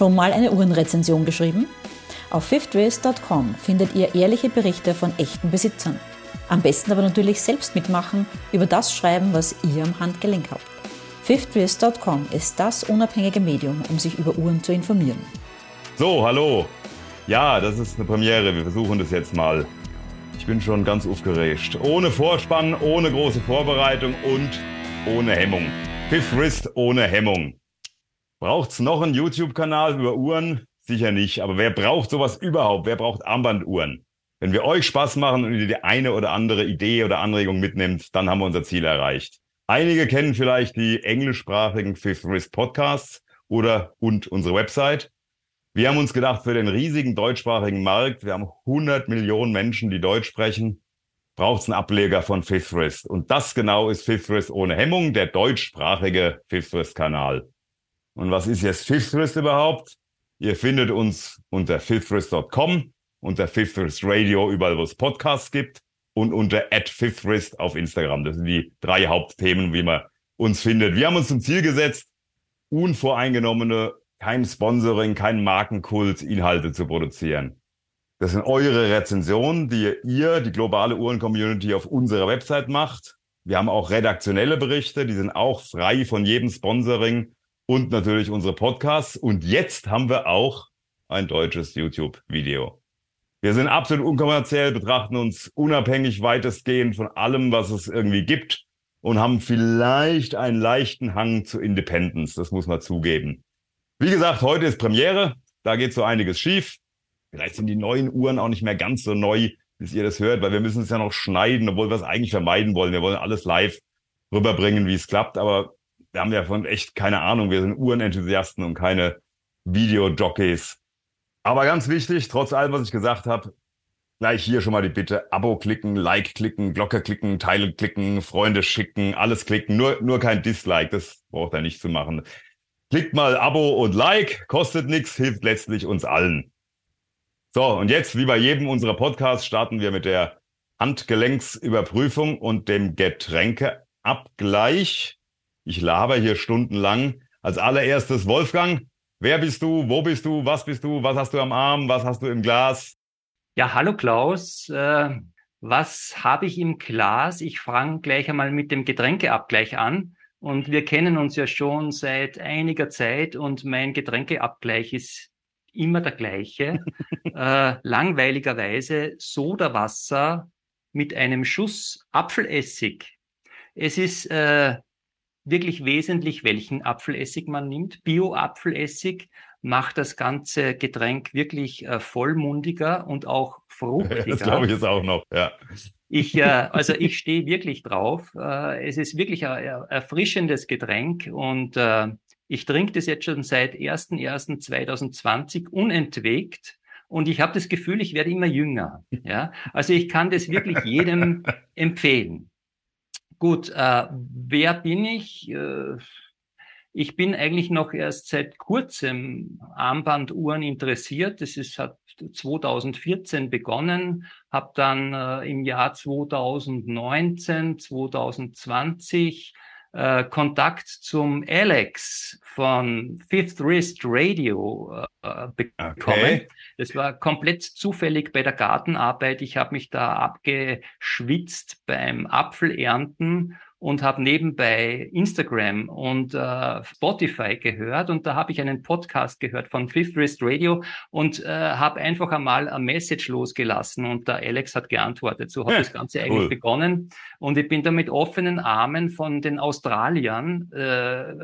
Schon mal eine Uhrenrezension geschrieben? Auf fifthrace.com findet ihr ehrliche Berichte von echten Besitzern. Am besten aber natürlich selbst mitmachen, über das schreiben, was ihr am Handgelenk habt. fifthrace.com ist das unabhängige Medium, um sich über Uhren zu informieren. So, hallo. Ja, das ist eine Premiere. Wir versuchen das jetzt mal. Ich bin schon ganz aufgeregt. Ohne Vorspann, ohne große Vorbereitung und ohne Hemmung. Fifth Wrist ohne Hemmung. Braucht's noch einen YouTube-Kanal über Uhren? Sicher nicht. Aber wer braucht sowas überhaupt? Wer braucht Armbanduhren? Wenn wir euch Spaß machen und ihr die eine oder andere Idee oder Anregung mitnimmt, dann haben wir unser Ziel erreicht. Einige kennen vielleicht die englischsprachigen Fifth Wrist Podcasts oder und unsere Website. Wir haben uns gedacht, für den riesigen deutschsprachigen Markt, wir haben 100 Millionen Menschen, die Deutsch sprechen, braucht es einen Ableger von Fifth Wrist. Und das genau ist Fifth Wrist ohne Hemmung, der deutschsprachige Fifth Wrist Kanal. Und was ist jetzt Fifth Wrist überhaupt? Ihr findet uns unter fifthwrist.com, unter Fifth Radio, überall wo es Podcasts gibt und unter @fifthwrist auf Instagram. Das sind die drei Hauptthemen, wie man uns findet. Wir haben uns zum Ziel gesetzt, unvoreingenommene, kein Sponsoring, kein Markenkult, Inhalte zu produzieren. Das sind eure Rezensionen, die ihr, die globale Uhren-Community, auf unserer Website macht. Wir haben auch redaktionelle Berichte, die sind auch frei von jedem Sponsoring und natürlich unsere Podcasts. Und jetzt haben wir auch ein deutsches YouTube-Video. Wir sind absolut unkommerziell, betrachten uns unabhängig weitestgehend von allem, was es irgendwie gibt und haben vielleicht einen leichten Hang zu Independence. Das muss man zugeben. Wie gesagt, heute ist Premiere. Da geht so einiges schief. Vielleicht sind die neuen Uhren auch nicht mehr ganz so neu, bis ihr das hört, weil wir müssen es ja noch schneiden, obwohl wir es eigentlich vermeiden wollen. Wir wollen alles live rüberbringen, wie es klappt. Aber wir haben ja von echt keine Ahnung. Wir sind Uhrenenthusiasten und keine Videojockeys. Aber ganz wichtig, trotz allem, was ich gesagt habe, gleich hier schon mal die Bitte, Abo klicken, Like klicken, Glocke klicken, Teile klicken, Freunde schicken, alles klicken, nur, nur kein Dislike, das braucht er nicht zu machen. Klickt mal Abo und Like, kostet nichts, hilft letztlich uns allen. So, und jetzt, wie bei jedem unserer Podcasts, starten wir mit der Handgelenksüberprüfung und dem Getränkeabgleich. Ich laber hier stundenlang. Als allererstes Wolfgang. Wer bist du? Wo bist du? Was bist du? Was hast du am Arm? Was hast du im Glas? Ja, hallo Klaus. Äh, was habe ich im Glas? Ich fange gleich einmal mit dem Getränkeabgleich an. Und wir kennen uns ja schon seit einiger Zeit und mein Getränkeabgleich ist immer der gleiche. äh, langweiligerweise Sodawasser mit einem Schuss Apfelessig. Es ist äh, wirklich wesentlich, welchen Apfelessig man nimmt. Bio-Apfelessig macht das ganze Getränk wirklich äh, vollmundiger und auch fruchtiger. Das glaube ich jetzt auch noch, ja. Ich, äh, also ich stehe wirklich drauf. Äh, es ist wirklich ein erfrischendes Getränk und äh, ich trinke das jetzt schon seit 1.1.2020 unentwegt. Und ich habe das Gefühl, ich werde immer jünger. Ja, also ich kann das wirklich jedem empfehlen. Gut, äh, wer bin ich? Äh, ich bin eigentlich noch erst seit kurzem Armbanduhren interessiert. Das ist, hat 2014 begonnen, habe dann äh, im Jahr 2019, 2020 äh, Kontakt zum Alex von Fifth Wrist Radio äh, bekommen. Okay. Das war komplett zufällig bei der Gartenarbeit. Ich habe mich da abgeschwitzt beim Apfelernten und habe nebenbei Instagram und äh, Spotify gehört und da habe ich einen Podcast gehört von Fifth Wrist Radio und äh, habe einfach einmal eine Message losgelassen und der Alex hat geantwortet. So hat ja, das Ganze eigentlich cool. begonnen und ich bin da mit offenen Armen von den Australiern äh,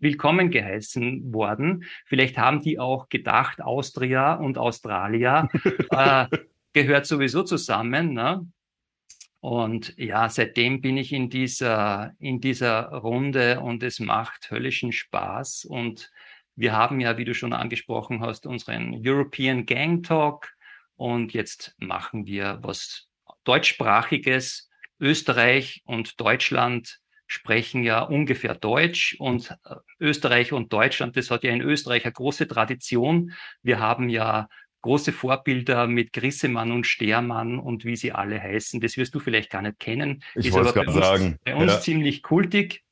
willkommen geheißen worden. Vielleicht haben die auch gedacht, Austria und Australia äh, gehört sowieso zusammen. Ne? Und ja, seitdem bin ich in dieser, in dieser Runde und es macht höllischen Spaß. Und wir haben ja, wie du schon angesprochen hast, unseren European Gang Talk. Und jetzt machen wir was deutschsprachiges. Österreich und Deutschland sprechen ja ungefähr Deutsch und äh, Österreich und Deutschland, das hat ja in Österreich eine große Tradition. Wir haben ja große Vorbilder mit Grissemann und Stermann und wie sie alle heißen. Das wirst du vielleicht gar nicht kennen. Ich wollte es gerade sagen. Bei uns ja. ziemlich kultig.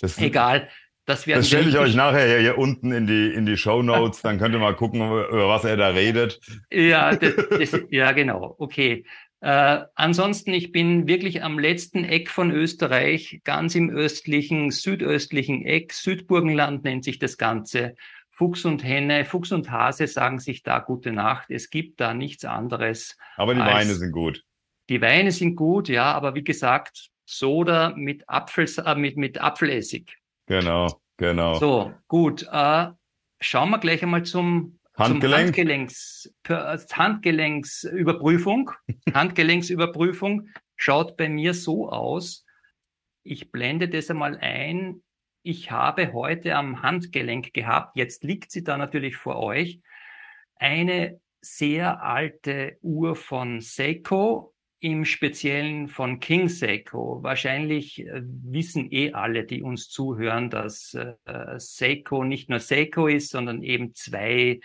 Das Egal. Das, das stelle ich euch nachher hier unten in die, in die Show Notes, dann könnt ihr mal gucken, über was er da redet. Ja, das, das, ja genau, okay. Äh, ansonsten, ich bin wirklich am letzten Eck von Österreich, ganz im östlichen, südöstlichen Eck. Südburgenland nennt sich das Ganze. Fuchs und Henne, Fuchs und Hase sagen sich da gute Nacht. Es gibt da nichts anderes. Aber die Weine sind gut. Die Weine sind gut, ja, aber wie gesagt, Soda mit, Apfel, äh, mit, mit Apfelessig. Genau, genau. So, gut. Äh, schauen wir gleich einmal zum, Handgelenk. zum Handgelenks, Handgelenksüberprüfung. Handgelenksüberprüfung schaut bei mir so aus. Ich blende das einmal ein. Ich habe heute am Handgelenk gehabt, jetzt liegt sie da natürlich vor euch, eine sehr alte Uhr von Seiko, im Speziellen von King Seiko. Wahrscheinlich äh, wissen eh alle, die uns zuhören, dass äh, Seiko nicht nur Seiko ist, sondern eben zwei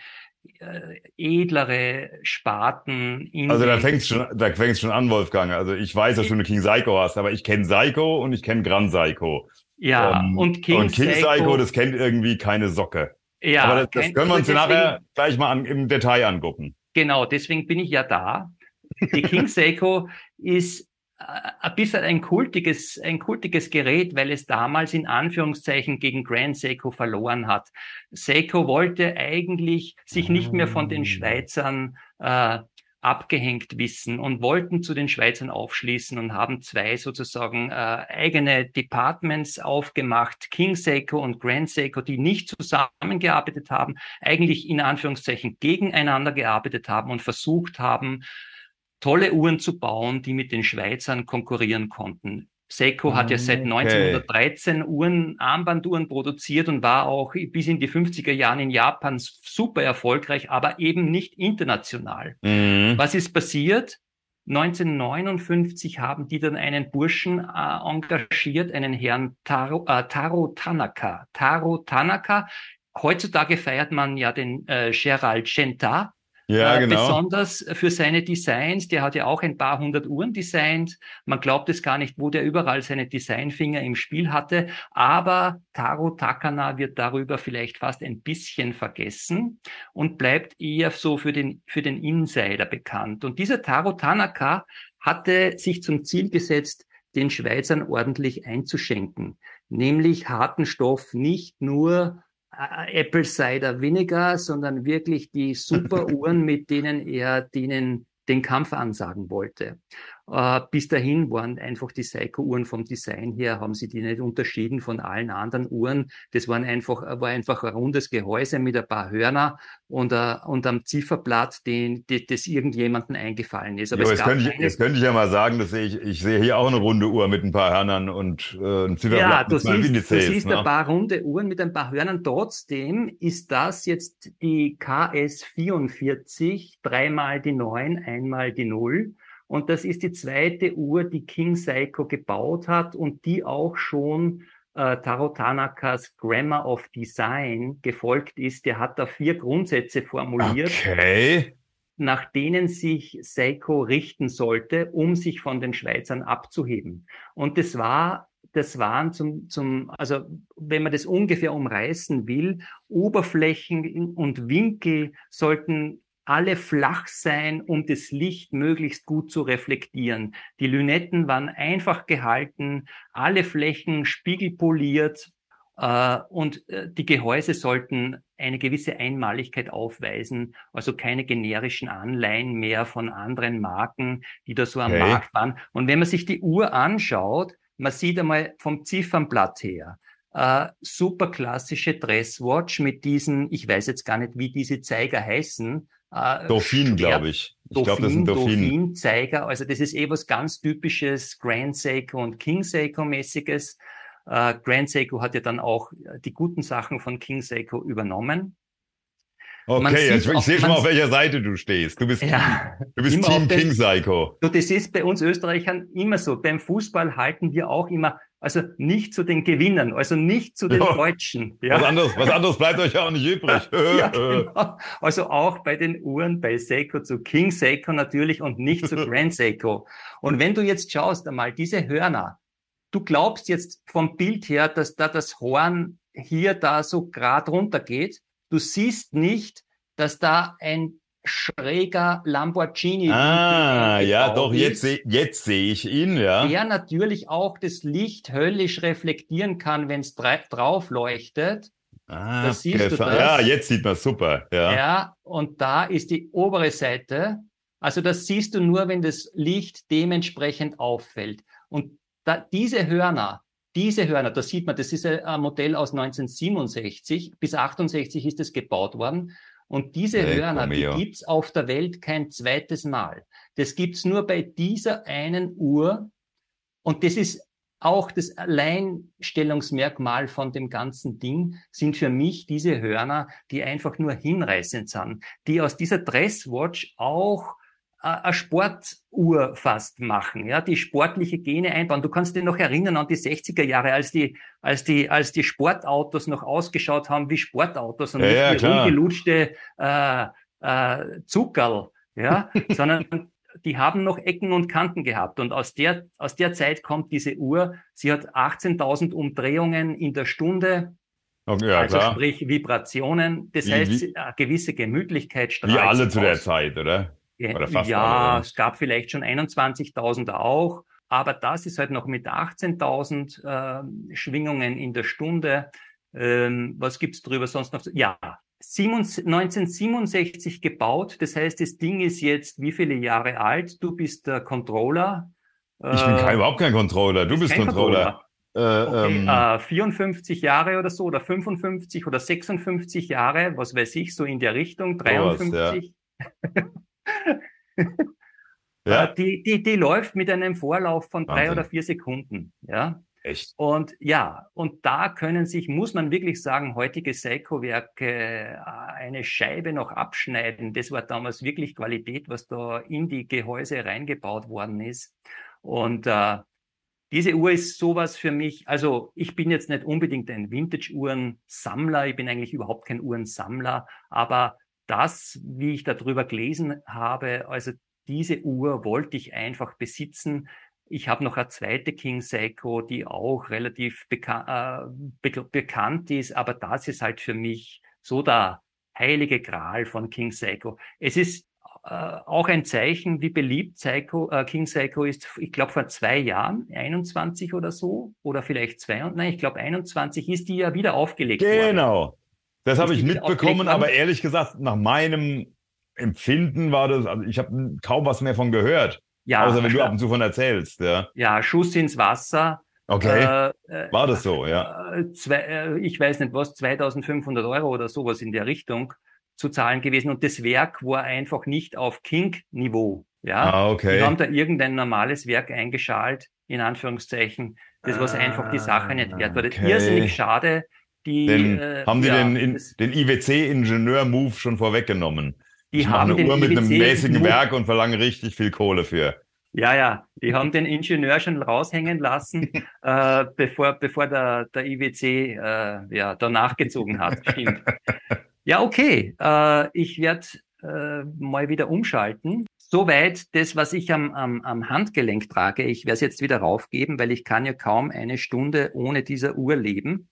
äh, edlere Sparten. In also da fängt's schon, da fängt's schon an, Wolfgang. Also ich weiß, dass du eine King Seiko hast, aber ich kenne Seiko und ich kenne Gran Seiko. Ja, um, und King, und King Seiko, Seiko, das kennt irgendwie keine Socke. Ja, aber das, das können wir uns nachher gleich mal an, im Detail angucken. Genau, deswegen bin ich ja da. Die King Seiko ist äh, ein bisschen ein kultiges, ein kultiges Gerät, weil es damals in Anführungszeichen gegen Grand Seiko verloren hat. Seiko wollte eigentlich sich nicht mehr von den ah. Schweizern äh, abgehängt wissen und wollten zu den Schweizern aufschließen und haben zwei sozusagen äh, eigene Departments aufgemacht, King Seiko und Grand Seiko, die nicht zusammengearbeitet haben, eigentlich in Anführungszeichen gegeneinander gearbeitet haben und versucht haben, tolle Uhren zu bauen, die mit den Schweizern konkurrieren konnten. Seiko hat ja seit okay. 1913 Uhren, Armbanduhren produziert und war auch bis in die 50er Jahren in Japan super erfolgreich, aber eben nicht international. Mhm. Was ist passiert? 1959 haben die dann einen Burschen äh, engagiert, einen Herrn Taro, äh, Taro Tanaka. Taro Tanaka. Heutzutage feiert man ja den äh, Gerald Genta, ja, äh, genau. Besonders für seine Designs. Der hat ja auch ein paar hundert Uhren designt. Man glaubt es gar nicht, wo der überall seine Designfinger im Spiel hatte. Aber Taro Takana wird darüber vielleicht fast ein bisschen vergessen und bleibt eher so für den, für den Insider bekannt. Und dieser Taro Tanaka hatte sich zum Ziel gesetzt, den Schweizern ordentlich einzuschenken, nämlich harten Stoff nicht nur Apple Cider Vinegar, sondern wirklich die super Uhren, mit denen er denen den Kampf ansagen wollte. Äh, bis dahin waren einfach die Seiko-Uhren vom Design her, haben sie die nicht unterschieden von allen anderen Uhren. Das waren einfach, war einfach ein rundes Gehäuse mit ein paar Hörner und, uh, und am Zifferblatt, den, die, das irgendjemandem eingefallen ist. Aber jo, jetzt, könnte ich, jetzt könnte ich ja mal sagen, dass ich, ich sehe hier auch eine runde Uhr mit ein paar Hörnern und äh, ein Zifferblatt ja, du siehst, Indizes, du siehst ne? ein paar runde Uhren mit ein paar Hörnern. Trotzdem ist das jetzt die KS44, dreimal die 9, einmal die 0. Und das ist die zweite Uhr, die King Seiko gebaut hat und die auch schon äh, Taro Tanakas Grammar of Design gefolgt ist. Der hat da vier Grundsätze formuliert. Okay nach denen sich Seiko richten sollte, um sich von den Schweizern abzuheben. Und das war, das waren zum, zum, also wenn man das ungefähr umreißen will, Oberflächen und Winkel sollten alle flach sein, um das Licht möglichst gut zu reflektieren. Die Lünetten waren einfach gehalten, alle Flächen spiegelpoliert äh, und äh, die Gehäuse sollten eine gewisse Einmaligkeit aufweisen, also keine generischen Anleihen mehr von anderen Marken, die da so am okay. Markt waren. Und wenn man sich die Uhr anschaut, man sieht einmal vom Ziffernblatt her, Uh, super klassische Dresswatch mit diesen, ich weiß jetzt gar nicht, wie diese Zeiger heißen, äh, Dauphin, glaube ich. Ich glaube, das sind Dauphin. Dauphin-Zeiger. Also das ist eh was ganz typisches Grand Seiko und King Seiko-mäßiges. Äh, Grand Seiko hat ja dann auch die guten Sachen von King Seiko übernommen. Okay, ich, ich sehe schon mal, auf welcher Seite du stehst. Du bist, ja, du bist Team King Seiko. das ist bei uns Österreichern immer so. Beim Fußball halten wir auch immer also nicht zu den Gewinnern, also nicht zu den ja. Deutschen. Ja. Was, anderes, was anderes bleibt euch ja auch nicht übrig. ja, genau. Also auch bei den Uhren bei Seiko zu King Seiko natürlich und nicht zu Grand Seiko. Und wenn du jetzt schaust einmal diese Hörner, du glaubst jetzt vom Bild her, dass da das Horn hier da so grad runtergeht. Du siehst nicht, dass da ein schräger Lamborghini. Ah, ja, doch, jetzt, seh, jetzt sehe ich ihn, ja. Der natürlich auch das Licht höllisch reflektieren kann, wenn es drauf leuchtet. Ah, da siehst du das. Ja, jetzt sieht man super. Ja. ja, und da ist die obere Seite. Also das siehst du nur, wenn das Licht dementsprechend auffällt. Und da, diese Hörner, diese Hörner, da sieht man, das ist ein Modell aus 1967, bis 68 ist es gebaut worden. Und diese hey, Hörner, die gibt's auf der Welt kein zweites Mal. Das gibt's nur bei dieser einen Uhr. Und das ist auch das Alleinstellungsmerkmal von dem ganzen Ding, sind für mich diese Hörner, die einfach nur hinreißend sind, die aus dieser Dresswatch auch eine Sportuhr fast machen, ja, die sportliche Gene einbauen. Du kannst dich noch erinnern an die 60er Jahre, als die, als die, als die Sportautos noch ausgeschaut haben wie Sportautos und ja, nicht wie rumgelutschte äh, äh, Zuckerl, ja, sondern die haben noch Ecken und Kanten gehabt. Und aus der, aus der Zeit kommt diese Uhr. Sie hat 18.000 Umdrehungen in der Stunde. Okay, ja, also klar. sprich Vibrationen. Das wie, heißt, wie, eine gewisse Gemütlichkeit strahlt Wie alle zu der Zeit, oder? Ja, alle, es gab vielleicht schon 21.000 auch, aber das ist halt noch mit 18.000 äh, Schwingungen in der Stunde. Ähm, was gibt's drüber sonst noch? Ja, 1967 gebaut. Das heißt, das Ding ist jetzt wie viele Jahre alt? Du bist der Controller. Ich bin kein, äh, überhaupt kein Controller. Du bist Controller. Controller. Äh, okay, ähm, äh, 54 Jahre oder so oder 55 oder 56 Jahre, was weiß ich, so in der Richtung, 53. Was, ja. ja. Äh, die, die, die läuft mit einem Vorlauf von drei Wahnsinn. oder vier Sekunden. Ja. Echt? Und ja, und da können sich, muss man wirklich sagen, heutige Seiko-Werke äh, eine Scheibe noch abschneiden. Das war damals wirklich Qualität, was da in die Gehäuse reingebaut worden ist. Und äh, diese Uhr ist sowas für mich, also ich bin jetzt nicht unbedingt ein Vintage-Uhren-Sammler, ich bin eigentlich überhaupt kein Uhrensammler, aber das, wie ich darüber gelesen habe, also diese Uhr wollte ich einfach besitzen. Ich habe noch eine zweite King Seiko, die auch relativ beka äh, be bekannt ist, aber das ist halt für mich so der heilige Gral von King Seiko. Es ist äh, auch ein Zeichen, wie beliebt Seiko, äh, King Seiko ist. Ich glaube vor zwei Jahren, 21 oder so, oder vielleicht zwei, nein, ich glaube 21 ist die ja wieder aufgelegt genau. worden. Genau. Das habe ich mitbekommen, aber ehrlich gesagt, nach meinem Empfinden war das, also ich habe kaum was mehr von gehört. Ja, außer wenn du ab und zu von erzählst, ja. Ja, Schuss ins Wasser. Okay. Äh, war das so, ja? Äh, zwei, äh, ich weiß nicht was, 2500 Euro oder sowas in der Richtung zu zahlen gewesen. Und das Werk war einfach nicht auf King-Niveau. Ja, ah, okay. Die haben da irgendein normales Werk eingeschalt, in Anführungszeichen, das was ah, einfach die Sache nicht wert war. Okay. Irrsinnig schade, die, den, äh, haben die ja, den, in, den IWC-Ingenieur-Move schon vorweggenommen? Die ich haben eine Uhr mit einem mäßigen Werk und verlangen richtig viel Kohle für. Ja, ja, die haben den Ingenieur schon raushängen lassen, äh, bevor, bevor der, der IWC äh, ja, da nachgezogen hat. Stimmt. Ja, okay. Äh, ich werde äh, mal wieder umschalten. Soweit das, was ich am, am, am Handgelenk trage. Ich werde es jetzt wieder raufgeben, weil ich kann ja kaum eine Stunde ohne dieser Uhr leben.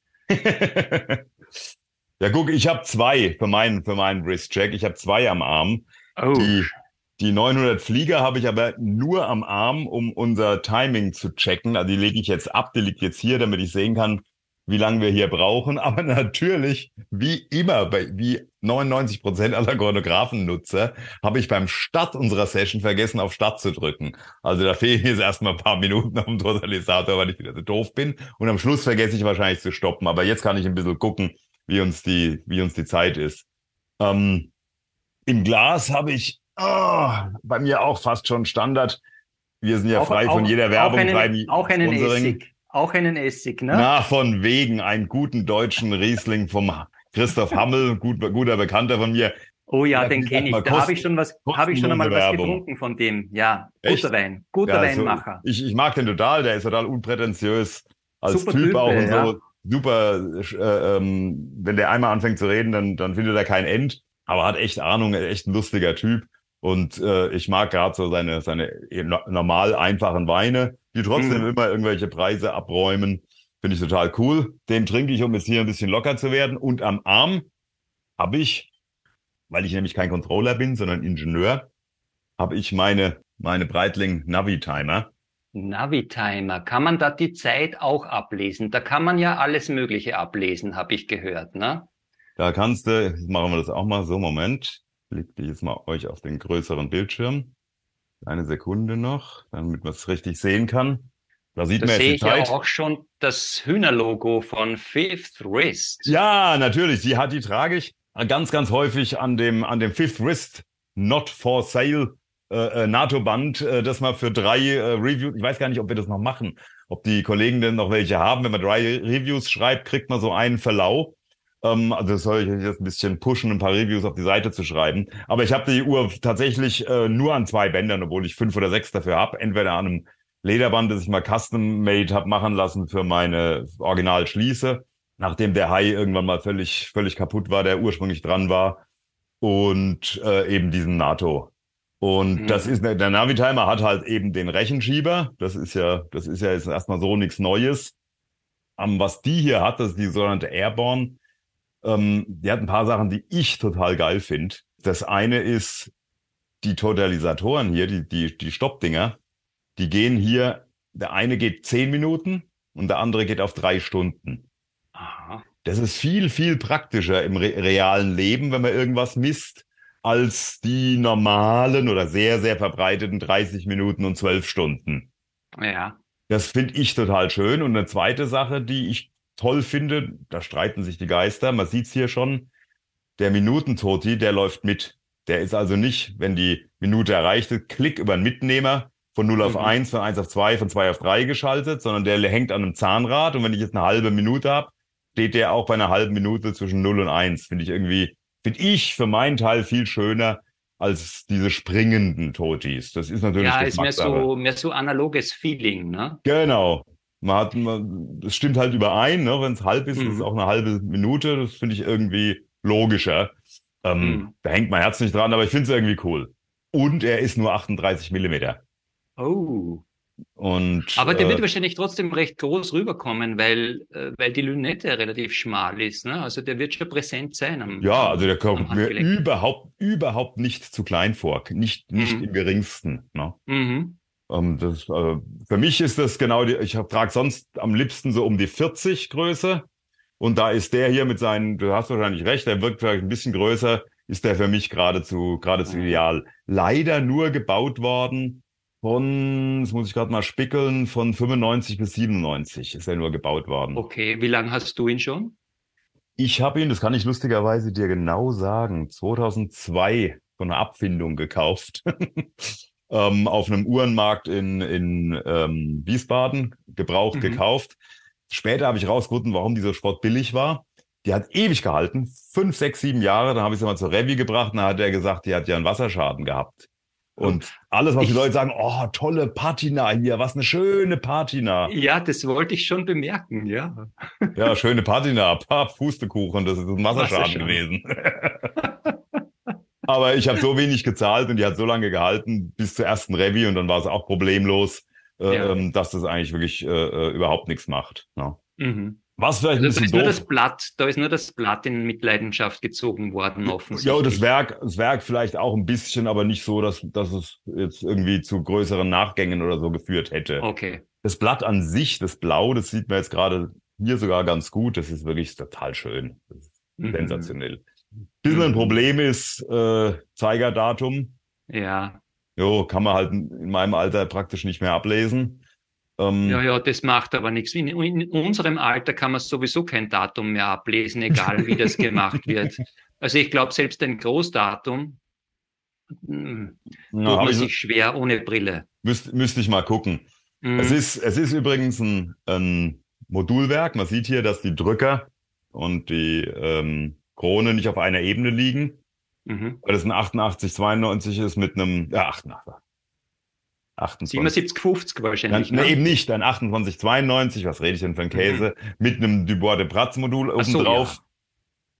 Ja, guck, ich habe zwei für meinen, für meinen Wrist-Check. Ich habe zwei am Arm. Oh. Die, die 900 Flieger habe ich aber nur am Arm, um unser Timing zu checken. Also die lege ich jetzt ab, die liegt jetzt hier, damit ich sehen kann, wie lange wir hier brauchen. Aber natürlich, wie immer, bei, wie 99 Prozent aller Chronographen-Nutzer, habe ich beim Start unserer Session vergessen, auf Start zu drücken. Also da fehlen jetzt erstmal ein paar Minuten auf dem Totalisator, weil ich wieder so doof bin. Und am Schluss vergesse ich wahrscheinlich zu stoppen. Aber jetzt kann ich ein bisschen gucken, wie uns die, wie uns die Zeit ist. Ähm, Im Glas habe ich oh, bei mir auch fast schon Standard. Wir sind ja auch, frei auch, von jeder Werbung. Auch einen, auch einen Essig. Auch einen Essig, ne? Na, von wegen, einen guten deutschen Riesling vom Christoph Hammel, gut, guter Bekannter von mir. Oh ja, den kenne ich. Da habe ich schon was, habe ich schon einmal was getrunken von dem. Ja, guter Echt? Wein, guter ja, Weinmacher. So, ich, ich mag den total, der ist total unprätentiös als super Typ, auch und ja. so. Super, äh, ähm, wenn der einmal anfängt zu reden, dann, dann findet er kein End. Aber hat echt Ahnung, echt ein lustiger Typ. Und äh, ich mag gerade so seine, seine normal einfachen Weine, die trotzdem mhm. immer irgendwelche Preise abräumen. Finde ich total cool. Den trinke ich, um jetzt hier ein bisschen locker zu werden. Und am Arm habe ich, weil ich nämlich kein Controller bin, sondern Ingenieur, habe ich meine, meine Breitling Navi-Timer. Navi-Timer, kann man da die Zeit auch ablesen? Da kann man ja alles Mögliche ablesen, habe ich gehört, ne? Da kannst du, jetzt machen wir das auch mal so, Moment, leg dich jetzt mal euch auf den größeren Bildschirm. Eine Sekunde noch, damit man es richtig sehen kann. Da sieht da man sehe ich ja auch schon das Hühnerlogo von Fifth Wrist. Ja, natürlich. Die hat, die trage ich ganz, ganz häufig an dem, an dem Fifth Wrist Not for Sale äh, äh, NATO-Band, äh, das mal für drei äh, Reviews, ich weiß gar nicht, ob wir das noch machen, ob die Kollegen denn noch welche haben. Wenn man drei Reviews schreibt, kriegt man so einen Verlau. Ähm, also das soll ich jetzt ein bisschen pushen, ein paar Reviews auf die Seite zu schreiben. Aber ich habe die Uhr tatsächlich äh, nur an zwei Bändern, obwohl ich fünf oder sechs dafür habe. Entweder an einem Lederband, das ich mal custom-made habe machen lassen für meine Original-Schließe, nachdem der Hai irgendwann mal völlig, völlig kaputt war, der ursprünglich dran war. Und äh, eben diesen NATO. Und Mhm. das ist, der Navitimer hat halt eben den Rechenschieber. Das ist ja, das ist ja jetzt erstmal so nichts Neues. Um, was die hier hat, das ist die sogenannte Airborne. Ähm, die hat ein paar Sachen, die ich total geil finde. Das eine ist die Totalisatoren hier, die, die, die Stoppdinger. Die gehen hier, der eine geht zehn Minuten und der andere geht auf drei Stunden. Aha. Das ist viel, viel praktischer im re realen Leben, wenn man irgendwas misst, als die normalen oder sehr, sehr verbreiteten 30 Minuten und 12 Stunden. Ja. Das finde ich total schön. Und eine zweite Sache, die ich toll finde, da streiten sich die Geister, man sieht's hier schon, der Minutentoti, der läuft mit. Der ist also nicht, wenn die Minute erreicht ist, Klick über einen Mitnehmer von 0 auf Mhm. 1, von 1 auf 2, von 2 auf 3 geschaltet, sondern der hängt an einem Zahnrad und wenn ich jetzt eine halbe Minute habe, steht der auch bei einer halben Minute zwischen 0 und 1. Finde ich irgendwie, finde ich für meinen Teil viel schöner als diese springenden Totis. Das ist natürlich Ja, ist mehr so, mehr so analoges Feeling, ne? Genau. Man hat, man, das stimmt halt überein, ne? Wenn es halb ist, Mhm. ist es auch eine halbe Minute. Das finde ich irgendwie logischer. Ähm, Mhm. Da hängt mein Herz nicht dran, aber ich finde es irgendwie cool. Und er ist nur 38 Millimeter. Oh. Und Aber der äh, wird wahrscheinlich trotzdem recht groß rüberkommen, weil, äh, weil die Lünette relativ schmal ist. Ne? Also der wird schon präsent sein. Am, ja, also der kommt mir überhaupt, überhaupt nicht zu klein vor. Nicht, nicht Mhm. im geringsten. Ne? Mhm. Ähm, das, äh, für mich ist das genau die, ich trage sonst am liebsten so um die 40 Größe. Und da ist der hier mit seinen, du hast wahrscheinlich recht, der wirkt vielleicht ein bisschen größer, ist der für mich geradezu, geradezu Mhm. ideal. Leider nur gebaut worden von, das muss ich gerade mal spickeln, von 95 bis 97 ist er nur gebaut worden. Okay, wie lange hast du ihn schon? Ich habe ihn, das kann ich lustigerweise dir genau sagen, 2002 von einer Abfindung gekauft. ähm, auf einem Uhrenmarkt in, in ähm, Wiesbaden, gebraucht Mhm. gekauft. Später habe ich rausgefunden, warum dieser Sport billig war. Die hat ewig gehalten, fünf, sechs, sieben Jahre. Dann habe ich sie mal zur Revy gebracht. Dann hat er gesagt, die hat ja einen Wasserschaden gehabt. Und alles, was die Ich- Leute sagen, oh, tolle Patina hier, was eine schöne Patina. Ja, das wollte ich schon bemerken, ja. Ja, schöne Patina, paar Pustekuchen, das ist ein Wasserschaden Wasserschaden. gewesen. Aber ich habe so wenig gezahlt und die hat so lange gehalten bis zur ersten Revi und dann war es auch problemlos, äh, Ja. ähm, dass das eigentlich wirklich äh, äh, überhaupt nichts macht. Ne? Mhm. Was vielleicht Also da ist nur doof. das Blatt, da ist nur das Blatt in Mitleidenschaft gezogen worden, offensichtlich. Ja, das Werk, das Werk vielleicht auch ein bisschen, aber nicht so, dass, dass es jetzt irgendwie zu größeren Nachgängen oder so geführt hätte. Okay. Das Blatt an sich, das Blau, das sieht man jetzt gerade hier sogar ganz gut. Das ist wirklich total schön. Das ist Mhm. sensationell. Bisschen ein Mhm. Problem ist äh, Zeigerdatum. Ja. Jo, kann man halt in meinem Alter praktisch nicht mehr ablesen. Ähm, Ja, ja, das macht aber nichts. In, in unserem Alter kann man sowieso kein Datum mehr ablesen, egal wie das gemacht wird. Also ich glaube, selbst ein Großdatum hm, na, tut man ich, sich schwer ohne Brille. müsste müsste ich mal gucken. Mhm. Es ist, es ist übrigens ein, ein Modulwerk. Man sieht hier, dass die Drücker und die ähm, Krone nicht auf einer Ebene liegen. Mhm. Weil das ein 88, 92 ist mit einem, ja, 88. 28. 77, 50 wahrscheinlich. Dann, ne, eben nicht, ein 2892, was rede ich denn für ein Käse, mit einem Dubois de Bratz Modul Mhm. Ach so, obendrauf.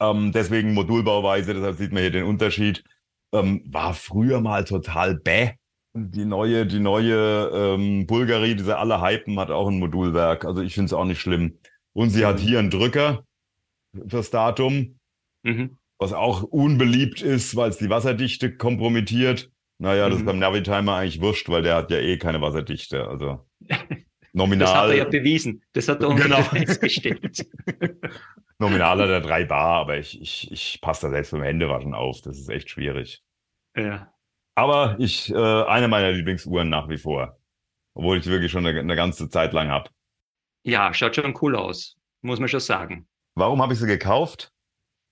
Ähm, deswegen Modulbauweise, deshalb sieht man hier den Unterschied. Ähm, war früher mal total bäh. Die neue, die neue ähm, Bulgari, diese alle Hypen, hat auch ein Modulwerk. Also ich finde es auch nicht schlimm. Und sie Mhm. hat hier einen Drücker fürs Datum, Mhm. was auch unbeliebt ist, weil es die Wasserdichte kompromittiert. Naja, das ist Mhm. beim Navitimer eigentlich wurscht, weil der hat ja eh keine Wasserdichte. Also Das hat nominal, er ja bewiesen. Das hat er Genau. Beweis gestellt. nominal hat er drei Bar, aber ich, ich, ich passe da selbst beim Händewaschen auf. Das ist echt schwierig. Ja. Aber ich, äh, eine meiner Lieblingsuhren nach wie vor. Obwohl ich wirklich schon eine, eine ganze Zeit lang habe. ja, schaut schon cool aus, muss man schon sagen. Warum habe ich sie gekauft?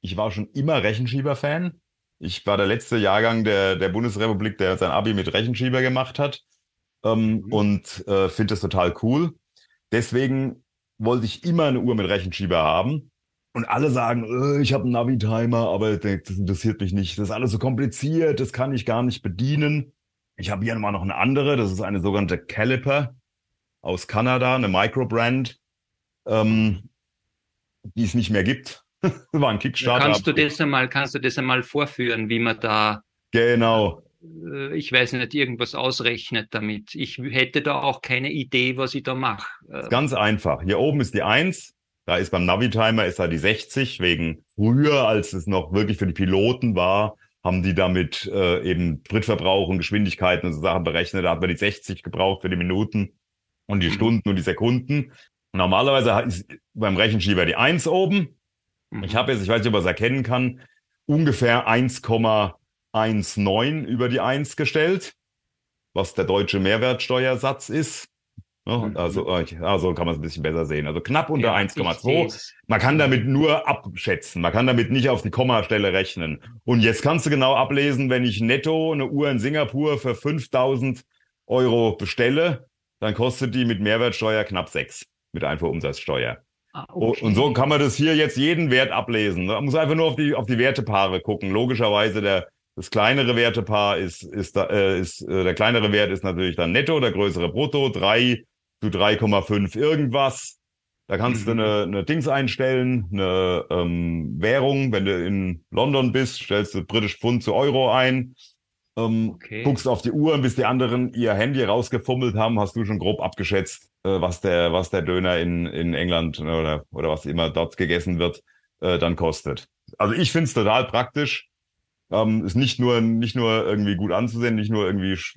Ich war schon immer Rechenschieber-Fan. Ich war der letzte Jahrgang der, der Bundesrepublik, der sein Abi mit Rechenschieber gemacht hat. Ähm, Mhm. Und äh, finde das total cool. Deswegen wollte ich immer eine Uhr mit Rechenschieber haben. Und alle sagen, äh, ich habe einen Navi-Timer, aber das interessiert mich nicht. Das ist alles so kompliziert, das kann ich gar nicht bedienen. Ich habe hier mal noch eine andere, das ist eine sogenannte Caliper aus Kanada, eine Microbrand, ähm, die es nicht mehr gibt. War ein Kickstarter. Kannst du das einmal, kannst du das einmal vorführen, wie man da, Genau. äh, ich weiß nicht, irgendwas ausrechnet damit? Ich hätte da auch keine Idee, was ich da mache. Äh, Ganz einfach. Hier oben ist die 1. Da ist beim Navitimer ist da die 60, wegen früher, als es noch wirklich für die Piloten war, haben die damit äh, eben Spritverbrauch und Geschwindigkeiten und so Sachen berechnet. Da hat man die 60 gebraucht für die Minuten und die Mhm. Stunden und die Sekunden. Normalerweise ist beim Rechenschieber die 1 oben. Mhm. Ich habe jetzt, ich weiß nicht, ob man es erkennen kann, ungefähr 1,19 über die 1 gestellt, was der deutsche Mehrwertsteuersatz ist. Mhm. Also, äh, also kann man es ein bisschen besser sehen. Also knapp unter Ja, ich 1,2. seh's. Man kann damit nur abschätzen. Man kann damit nicht auf die Kommastelle rechnen. Und jetzt kannst du genau ablesen, wenn ich netto eine Uhr in Singapur für 5000 Euro bestelle, dann kostet die mit Mehrwertsteuer knapp 6 mit Einfuhrumsatzsteuer. Ah, okay. Und so kann man das hier jetzt jeden Wert ablesen. Man muss einfach nur auf die, auf die Wertepaare gucken. Logischerweise der, das kleinere Wertepaar ist, ist, da, äh, ist äh, der kleinere Wert ist natürlich dann netto, der größere brutto, 3 zu 3,5 irgendwas. Da kannst Mhm. du eine, eine Dings einstellen, eine ähm, Währung. Wenn du in London bist, stellst du britisch Pfund zu Euro ein. Ähm, Okay. Guckst auf die Uhr und bis die anderen ihr Handy rausgefummelt haben, hast du schon grob abgeschätzt, äh, was der, was der Döner in, in England oder, oder was immer dort gegessen wird, äh, dann kostet. Also ich find's total praktisch. Ähm, ist nicht nur, nicht nur irgendwie gut anzusehen, nicht nur irgendwie sch-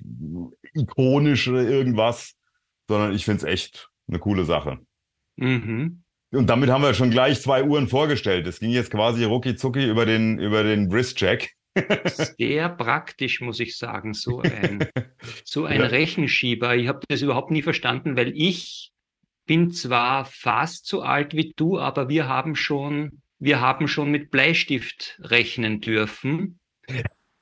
ikonisch oder irgendwas, sondern ich find's echt eine coole Sache. Mhm. Und damit haben wir schon gleich zwei Uhren vorgestellt. Es ging jetzt quasi rucki zucki über den, über den Wrist-Check. Sehr praktisch, muss ich sagen, so ein, so ein Ja. Rechenschieber. Ich habe das überhaupt nie verstanden, weil ich bin zwar fast so alt wie du, aber wir haben schon, wir haben schon mit Bleistift rechnen dürfen.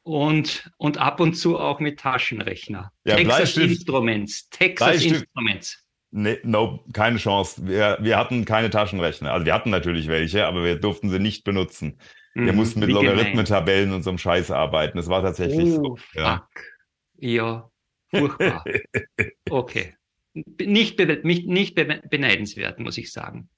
Und, und ab und zu auch mit Taschenrechner. Ja, Texas Bleistift- Instruments. Texas Bleistift- Instruments. Nee, no, keine Chance. Wir, wir hatten keine Taschenrechner. Also wir hatten natürlich welche, aber wir durften sie nicht benutzen. Wir Mhm, mussten mit. Logarithmentabellen und so einem Scheiß arbeiten. Das war tatsächlich Oh, so. Ja. fuck. Ja, furchtbar. Okay. Nicht, be nicht, nicht be beneidenswert, muss ich sagen.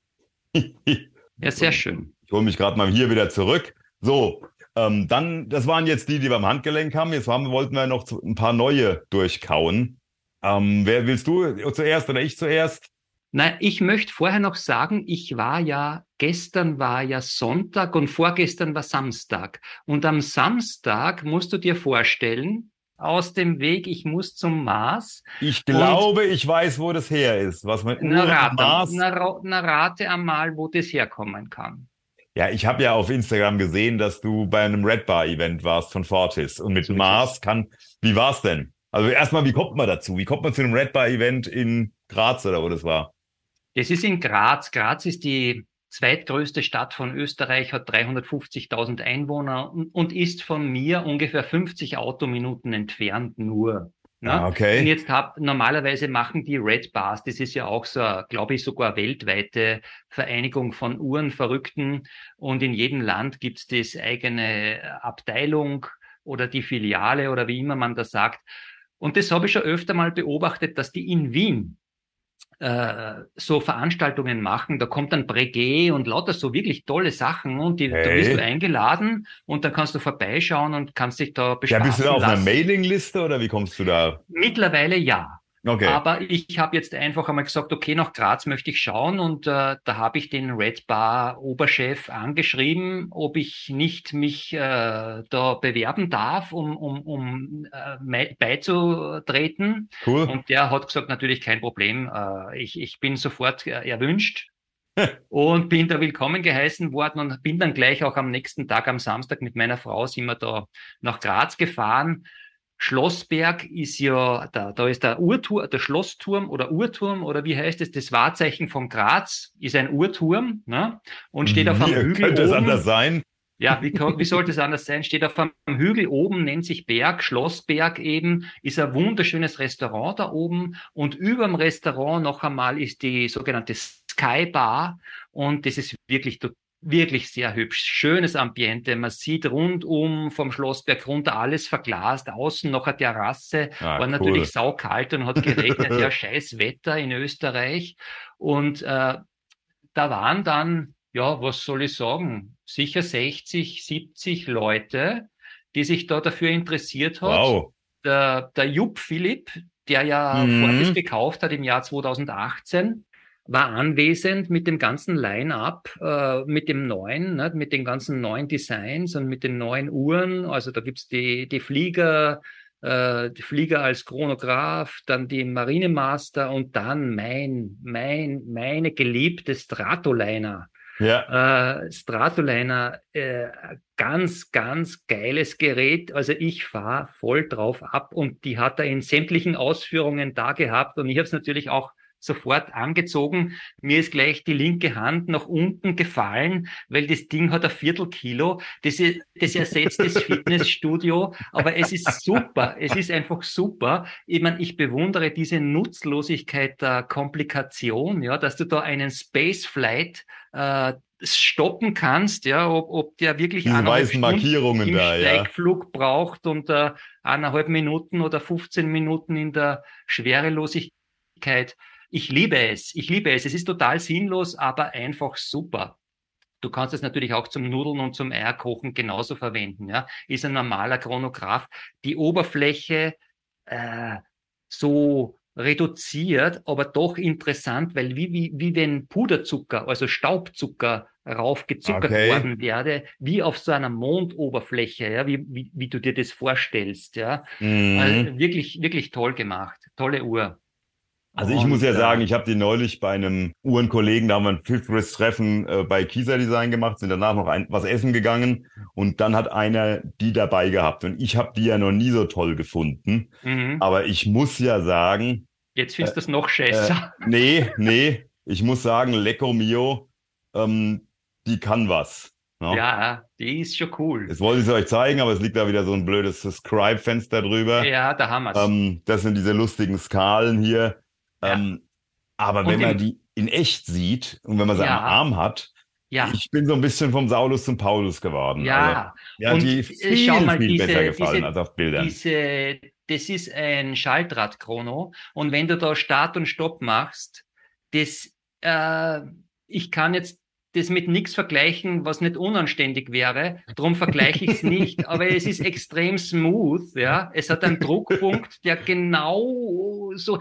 Ja, sehr schön. Ich hole mich gerade mal hier wieder zurück. So, ähm, dann, das waren jetzt die, die wir am Handgelenk haben. Jetzt haben, wollten wir noch zu- ein paar neue durchkauen. Ähm, wer willst du zuerst oder ich zuerst? Nein, ich möchte vorher noch sagen, ich war ja, gestern war ja Sonntag und vorgestern war Samstag. Und am Samstag musst du dir vorstellen, aus dem Weg, ich muss zum Mars. Ich glaube, ich weiß, wo das her ist. Was man Na rate, Maß. na, na rate einmal, wo das herkommen kann. Ja, ich habe ja auf Instagram gesehen, dass du bei einem Red Bar Event warst von Fortis und mit Mars kann. Wie war's denn? Also erstmal, wie kommt man dazu? Wie kommt man zu einem Red Bar Event in Graz oder wo das war? Das ist in Graz. Graz ist die zweitgrößte Stadt von Österreich, hat 350.000 Einwohner und, ist von mir ungefähr 50 Autominuten entfernt nur. Ne? Ah, okay. Und jetzt hab, normalerweise machen die Red Bars, das ist ja auch so, glaube ich, sogar weltweite Vereinigung von Uhrenverrückten. Und in jedem Land gibt's das eigene Abteilung oder die Filiale oder wie immer man das sagt. Und das habe ich schon öfter mal beobachtet, dass die in Wien äh, so Veranstaltungen machen. Da kommt dann Breguet und lauter so wirklich tolle Sachen und die, da Hey. bist du eingeladen und dann kannst du vorbeischauen und kannst dich da Ja, bespaßen bist du da auf einer lassen. Mailingliste oder wie kommst du da? Mittlerweile ja. Okay. Aber ich habe jetzt einfach einmal gesagt, okay, nach Graz möchte ich schauen und äh, da habe ich den Red Bar Oberchef angeschrieben, ob ich nicht mich äh, da bewerben darf, um, um, um äh, beizutreten. Cool. Und der hat gesagt, natürlich kein Problem, äh, ich, ich bin sofort äh, erwünscht. und bin da willkommen geheißen worden und bin dann gleich auch am nächsten Tag, am Samstag mit meiner Frau sind wir da nach Graz gefahren Schlossberg ist ja, da, da ist der Uhrturm, der Schlossturm oder Uhrturm oder wie heißt es, das Wahrzeichen von Graz ist ein Uhrturm ne? und steht auf einem Hügel. Könnte es anders sein? Ja, wie, wie sollte es anders sein? Steht auf einem Hügel oben, nennt sich Berg, Schlossberg eben, ist ein wunderschönes Restaurant da oben und über dem Restaurant noch einmal ist die sogenannte Sky Bar und das ist wirklich wirklich sehr hübsch. Schönes Ambiente. Man sieht rundum vom Schlossberg runter alles verglast. Außen noch eine Terrasse. Ah, war cool. natürlich saukalt und hat geregnet. ja, scheiß Wetter in Österreich. Und äh, da waren dann, ja, was soll ich sagen, sicher 60, 70 Leute, die sich da dafür interessiert hat. Wow. Der, der Jupp Philipp, der ja mhm. Fortis gekauft hat im Jahr 2018, war anwesend mit dem ganzen Line-up, äh, mit dem neuen, ne, mit den ganzen neuen Designs und mit den neuen Uhren. Also da gibt's die, die Flieger, äh, die Flieger als Chronograph, dann die Marinemaster und dann mein, mein, meine geliebte Stratoliner. Ja. Äh, Stratoliner, äh, ganz, ganz geiles Gerät. Also ich fahre voll drauf ab und die hat er in sämtlichen Ausführungen da gehabt und ich habe es natürlich auch sofort angezogen. Mir ist gleich die linke Hand nach unten gefallen, weil das Ding hat ein Viertelkilo. Das, ist, das ersetzt das Fitnessstudio, aber es ist super. Es ist einfach super. Ich meine, ich bewundere diese Nutzlosigkeit der Komplikation, ja, dass du da einen Spaceflight äh, stoppen kannst, ja, ob, ob der wirklich Diese weißen Markierungen im da, Steigflug ja. braucht und äh, eineinhalb Minuten oder 15 Minuten in der Schwerelosigkeit ich liebe es, ich liebe es. Es ist total sinnlos, aber einfach super. Du kannst es natürlich auch zum Nudeln und zum Eierkochen genauso verwenden. Ja, ist ein normaler Chronograph. Die Oberfläche äh, so reduziert, aber doch interessant, weil wie, wie, wie wenn Puderzucker, also Staubzucker raufgezuckert okay. worden wäre, wie auf so einer Mondoberfläche, ja, wie, wie, wie du dir das vorstellst, ja. Mhm. Also wirklich, wirklich toll gemacht. Tolle Uhr. Also ich muss ja sagen, ich habe die neulich bei einem Uhrenkollegen, da haben wir ein Fifth Wrist Treffen äh, bei Kieser Design gemacht, sind danach noch ein, was essen gegangen und dann hat einer die dabei gehabt und ich habe die ja noch nie so toll gefunden. Mhm. Aber ich muss ja sagen. Jetzt findest du es noch scheiße. Äh, nee, nee. Ich muss sagen, Lecco Mio, ähm, die kann was. No? Ja, die ist schon cool. Jetzt wollte ich es euch zeigen, aber es liegt da wieder so ein blödes Subscribe-Fenster drüber. Ja, da haben wir es. Ähm, das sind diese lustigen Skalen hier. Ja. Ähm, aber wenn man die in echt sieht und wenn man sie ja. am Arm hat, ja. ich bin so ein bisschen vom Saulus zum Paulus geworden. Ja, also, ja die viel, schau mal, viel diese, besser gefallen diese, als auf Bildern. Diese, das ist ein Schaltrad-Chrono und wenn du da Start und Stopp machst, das, äh, ich kann jetzt das mit nichts vergleichen, was nicht unanständig wäre. Darum vergleiche ich es nicht. Aber es ist extrem smooth, ja. Es hat einen Druckpunkt, der genau so,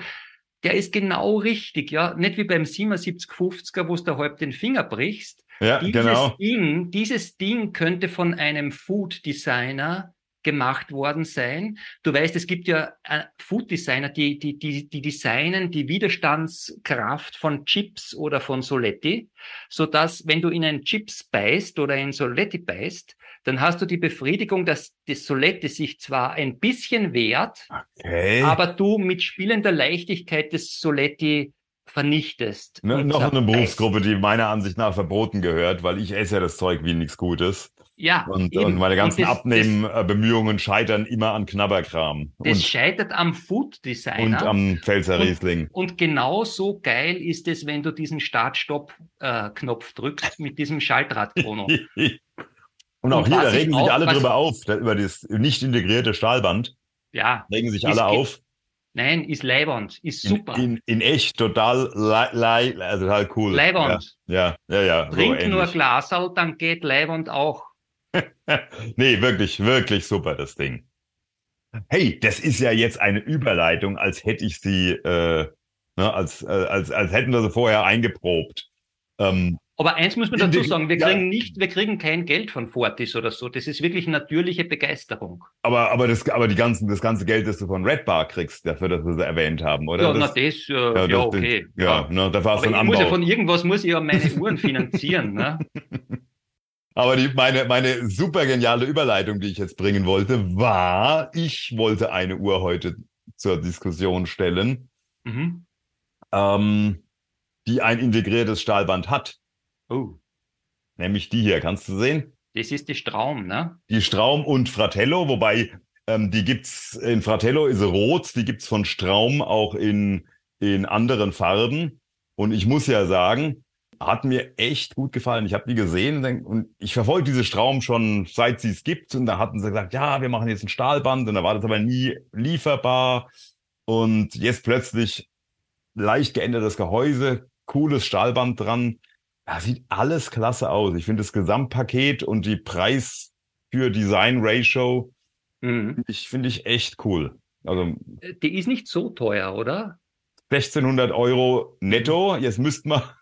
der ist genau richtig, ja. Nicht wie beim 7750er, wo du halb den Finger brichst. Ja, dieses genau. Ding, dieses Ding könnte von einem Food Designer gemacht worden sein. Du weißt, es gibt ja äh, Food Designer, die, die, die, die designen die Widerstandskraft von Chips oder von Soletti, so dass wenn du in ein Chips beißt oder in Soletti beißt, dann hast du die Befriedigung, dass das Solette sich zwar ein bisschen wehrt, okay. aber du mit spielender Leichtigkeit das Soletti vernichtest. Ne, noch eine Berufsgruppe, die meiner Ansicht nach verboten gehört, weil ich esse ja das Zeug wie nichts Gutes. Ja. Und, und meine ganzen Abnehmbemühungen scheitern immer an Knabberkram. Das und, scheitert am Food Designer. Und am Pfälzer Riesling. Und, und genauso geil ist es, wenn du diesen Start-Stopp-Knopf äh, drückst mit diesem Schaltradchrono. Und auch und hier, da regen sich auch, alle drüber auf, über das nicht integrierte Stahlband. Ja. Regen sich alle auf. Nein, ist leibend, ist super. In, in, in echt total, lei, also total cool. Leibend. Ja, ja, ja. ja Trink so nur Glasal, dann geht leibend auch. nee, wirklich, wirklich super, das Ding. Hey, das ist ja jetzt eine Überleitung, als hätte ich sie, äh, ne, als, äh, als, als hätten wir sie vorher eingeprobt. Ähm, aber eins muss man dazu sagen, wir kriegen nicht, wir kriegen kein Geld von Fortis oder so. Das ist wirklich natürliche Begeisterung. Aber, aber das, aber die ganzen, das ganze Geld, das du von Red Bar kriegst, dafür, dass wir sie erwähnt haben, oder? Ja, das, na, das, äh, ja, das, okay. Ja, ja. Ne, da war es ein Muss ja von irgendwas muss ich ja meine Uhren finanzieren, ne? Aber die, meine, meine super geniale Überleitung, die ich jetzt bringen wollte, war, ich wollte eine Uhr heute zur Diskussion stellen, mhm. ähm, die ein integriertes Stahlband hat. Oh. Nämlich die hier, kannst du sehen? Das ist die Straum, ne? Die Straum und Fratello, wobei ähm, die gibt's in Fratello ist rot, die gibt's von Straum auch in, in anderen Farben. Und ich muss ja sagen, hat mir echt gut gefallen. Ich habe die gesehen und ich verfolge diese Straum schon seit sie es gibt. Und da hatten sie gesagt, ja, wir machen jetzt ein Stahlband und da war das aber nie lieferbar. Und jetzt plötzlich leicht geändertes Gehäuse, cooles Stahlband dran. Ja, sieht alles klasse aus. Ich finde das Gesamtpaket und die Preis für Design Ratio mhm. ich finde ich echt cool. Also die ist nicht so teuer, oder? 1600 Euro netto. Jetzt müssten wir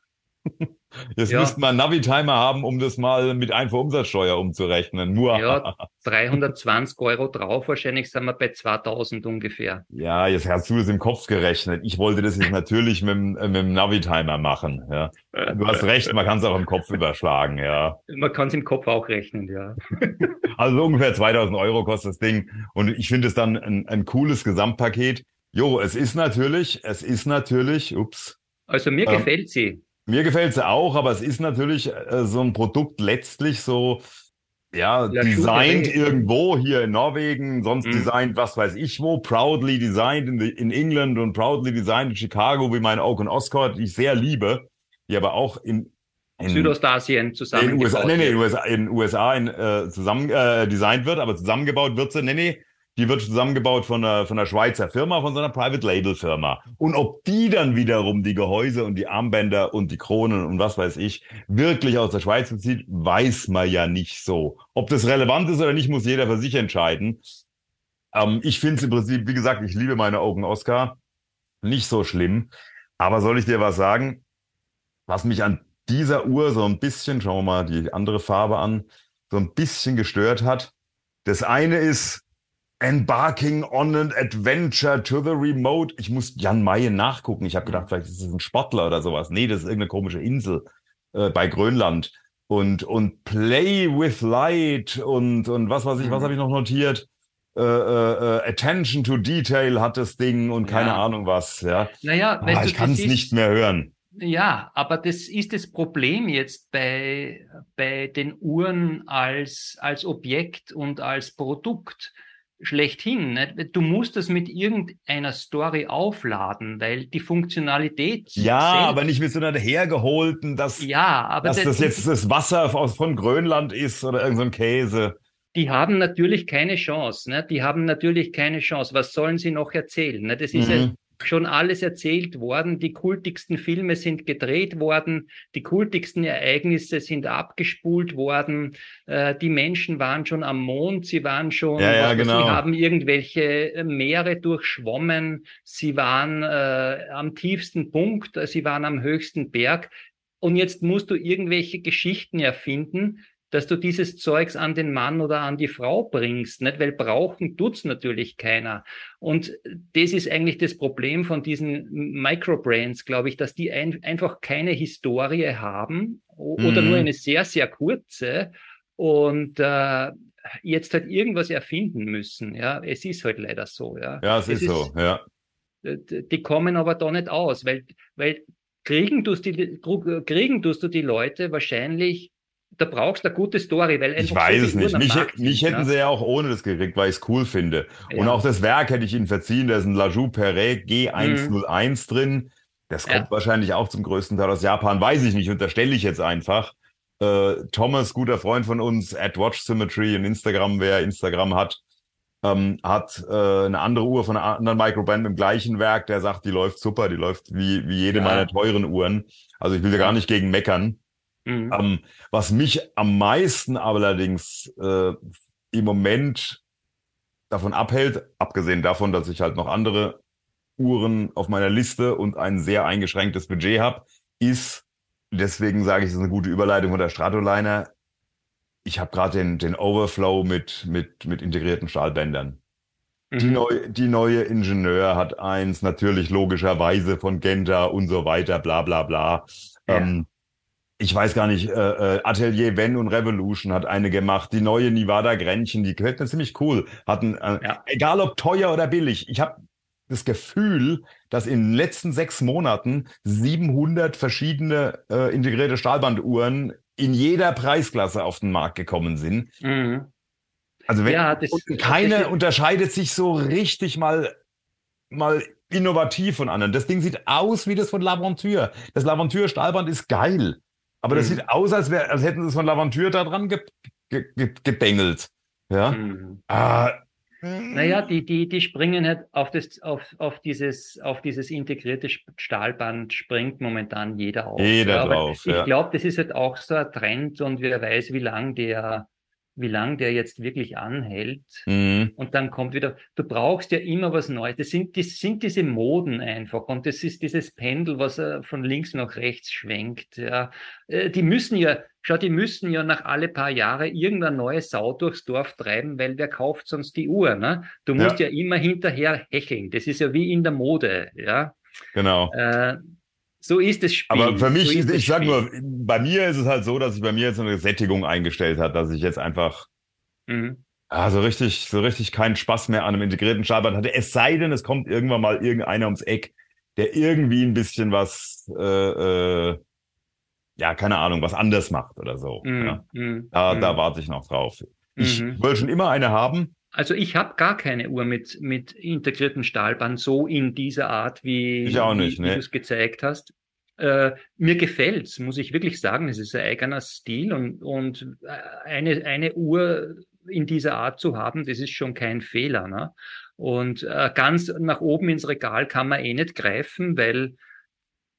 Jetzt ja. müssten wir einen Navi-Timer haben, um das mal mit Einfuhrumsatzsteuer umzurechnen. Nur. Ja, 320 Euro drauf, wahrscheinlich sind wir bei 2000 ungefähr. Ja, jetzt hast du das im Kopf gerechnet. Ich wollte das jetzt natürlich mit, mit dem Navi-Timer machen. Ja. Du hast recht, man kann es auch im Kopf überschlagen. Ja. Man kann es im Kopf auch rechnen, ja. Also ungefähr 2000 Euro kostet das Ding. Und ich finde es dann ein, ein cooles Gesamtpaket. Jo, es ist natürlich, es ist natürlich, ups. Also mir ähm, gefällt sie. Mir gefällt sie auch, aber es ist natürlich äh, so ein Produkt letztlich so, ja, ja designt irgendwo hier in Norwegen, sonst mhm. designt was weiß ich wo, proudly designed in, the, in England und proudly designed in Chicago, wie mein Oak und Oscar, die ich sehr liebe, die aber auch in, in Südostasien zusammen in USA, nee, nee, in USA, in USA in, äh, zusammen äh, designt wird, aber zusammengebaut wird sie, nee, nee, die wird zusammengebaut von einer, von einer Schweizer Firma, von so einer Private Label Firma. Und ob die dann wiederum die Gehäuse und die Armbänder und die Kronen und was weiß ich wirklich aus der Schweiz bezieht, weiß man ja nicht so. Ob das relevant ist oder nicht, muss jeder für sich entscheiden. Ähm, ich finde es im Prinzip, wie gesagt, ich liebe meine Augen Oscar. Nicht so schlimm. Aber soll ich dir was sagen? Was mich an dieser Uhr so ein bisschen, schauen wir mal die andere Farbe an, so ein bisschen gestört hat. Das eine ist, Embarking on an Adventure to the Remote. Ich muss Jan Mayen nachgucken. Ich habe gedacht, vielleicht ist es ein Sportler oder sowas. Nee, das ist irgendeine komische Insel äh, bei Grönland. Und, und Play with Light und, und was weiß ich, was mhm. habe ich noch notiert? Äh, äh, äh, Attention to Detail hat das Ding und keine ja. Ahnung was. Ja. Naja, ah, ich kann es nicht mehr hören. Ja, aber das ist das Problem jetzt bei, bei den Uhren als, als Objekt und als Produkt schlechthin. Nicht? Du musst das mit irgendeiner Story aufladen, weil die Funktionalität. Ja, aber nicht mit so einer hergeholten, dass, ja, aber dass das, das jetzt das Wasser von Grönland ist oder irgendein so Käse. Die haben natürlich keine Chance. Ne? Die haben natürlich keine Chance. Was sollen sie noch erzählen? Ne? Das ist mhm. ja schon alles erzählt worden. Die kultigsten Filme sind gedreht worden. Die kultigsten Ereignisse sind abgespult worden. Äh, die Menschen waren schon am Mond. Sie waren schon, ja, ja, genau. sie haben irgendwelche Meere durchschwommen. Sie waren äh, am tiefsten Punkt. Sie waren am höchsten Berg. Und jetzt musst du irgendwelche Geschichten erfinden, dass du dieses Zeugs an den Mann oder an die Frau bringst, nicht? Weil brauchen tut's natürlich keiner. Und das ist eigentlich das Problem von diesen Microbrands, glaube ich, dass die ein, einfach keine Historie haben oder mhm. nur eine sehr, sehr kurze und äh, jetzt halt irgendwas erfinden müssen. Ja, es ist halt leider so. Ja, ja es, es ist, ist so. Ja. Die kommen aber da nicht aus, weil, weil kriegen tust, die, kriegen tust du die Leute wahrscheinlich da brauchst du eine gute Story, weil Ich weiß es nicht. Mich, mich hätten ja. sie ja auch ohne das gekriegt, weil ich es cool finde. Ja. Und auch das Werk hätte ich ihnen verziehen. Da ist ein Lajou Perret G101 mhm. drin. Das kommt ja. wahrscheinlich auch zum größten Teil aus Japan. Weiß ich nicht, unterstelle ich jetzt einfach. Äh, Thomas, guter Freund von uns, at Watch Symmetry in Instagram, wer Instagram hat, ähm, hat äh, eine andere Uhr von einer anderen Microband im gleichen Werk, der sagt, die läuft super, die läuft wie, wie jede meiner teuren Uhren. Also ich will da gar nicht gegen meckern. Mhm. Ähm, was mich am meisten allerdings äh, im Moment davon abhält, abgesehen davon, dass ich halt noch andere Uhren auf meiner Liste und ein sehr eingeschränktes Budget habe, ist, deswegen sage ich, das ist eine gute Überleitung von der Stratoliner. Ich habe gerade den, den Overflow mit, mit, mit integrierten Stahlbändern. Die, Mhm. neu, die neue Ingenieur hat eins, natürlich logischerweise von Genta und so weiter, bla bla bla. Ja. Ähm, ich weiß gar nicht, äh, äh, Atelier Wenn und Revolution hat eine gemacht. Die neue Nevada Grännchen, die gefällt mir ziemlich cool. Hatten, äh, Ja. egal ob teuer oder billig. Ich habe das Gefühl, dass in den letzten sechs Monaten 700 verschiedene äh, integrierte Stahlbanduhren in jeder Preisklasse auf den Markt gekommen sind. Mhm. Also wenn, Ja, das- keine das unterscheidet sich so richtig mal, mal innovativ von anderen. Das Ding sieht aus wie das von L'Aventure. Das L'Aventure Stahlband ist geil. Aber das Mhm. sieht aus, als, wär, als hätten sie es von L'Aventure da dran ge, ge, ge, gebängelt. Ja. Mhm. Ah, Naja, die, die, die springen halt auf das, auf, auf dieses, auf dieses integrierte Stahlband springt momentan jeder auf. Jeder Ja, aber drauf, Ich ja. glaube, das ist halt auch so ein Trend und wer weiß, wie lang der, wie lang der jetzt wirklich anhält. mhm. Und dann kommt wieder, du brauchst ja immer was Neues. Das sind, das sind diese Moden einfach. Und das ist dieses Pendel, was äh, von links nach rechts schwenkt. Ja. Äh, Die müssen ja, schau, die müssen ja nach alle paar Jahre irgendeine neue Sau durchs Dorf treiben, weil wer kauft sonst die Uhr? Ne? Du musst ja. immer hinterher hecheln. Das ist ja wie in der Mode. Ja. Genau. Äh, so ist das Spiel. Aber für mich, so ist ich sag nur, bei mir ist es halt so, dass sich bei mir jetzt eine Sättigung eingestellt hat, dass ich jetzt einfach Mhm. Ah, so richtig, so richtig keinen Spaß mehr an einem integrierten Stahlband hatte. Es sei denn, es kommt irgendwann mal irgendeiner ums Eck, der irgendwie ein bisschen was, äh, äh, ja, keine Ahnung, was anders macht oder so. Mhm. Ja. Mhm. Da, Mhm. da warte ich noch drauf. Ich Mhm. wollte schon immer eine haben. Also ich habe gar keine Uhr mit, mit integriertem Stahlband, so in dieser Art, wie, Ich nicht, wie, wie ne. du es gezeigt hast. Äh, mir gefällt's, muss ich wirklich sagen. Es ist ein eigener Stil und, und äh, eine, eine Uhr in dieser Art zu haben, das ist schon kein Fehler. Ne? Und äh, ganz nach oben ins Regal kann man eh nicht greifen, weil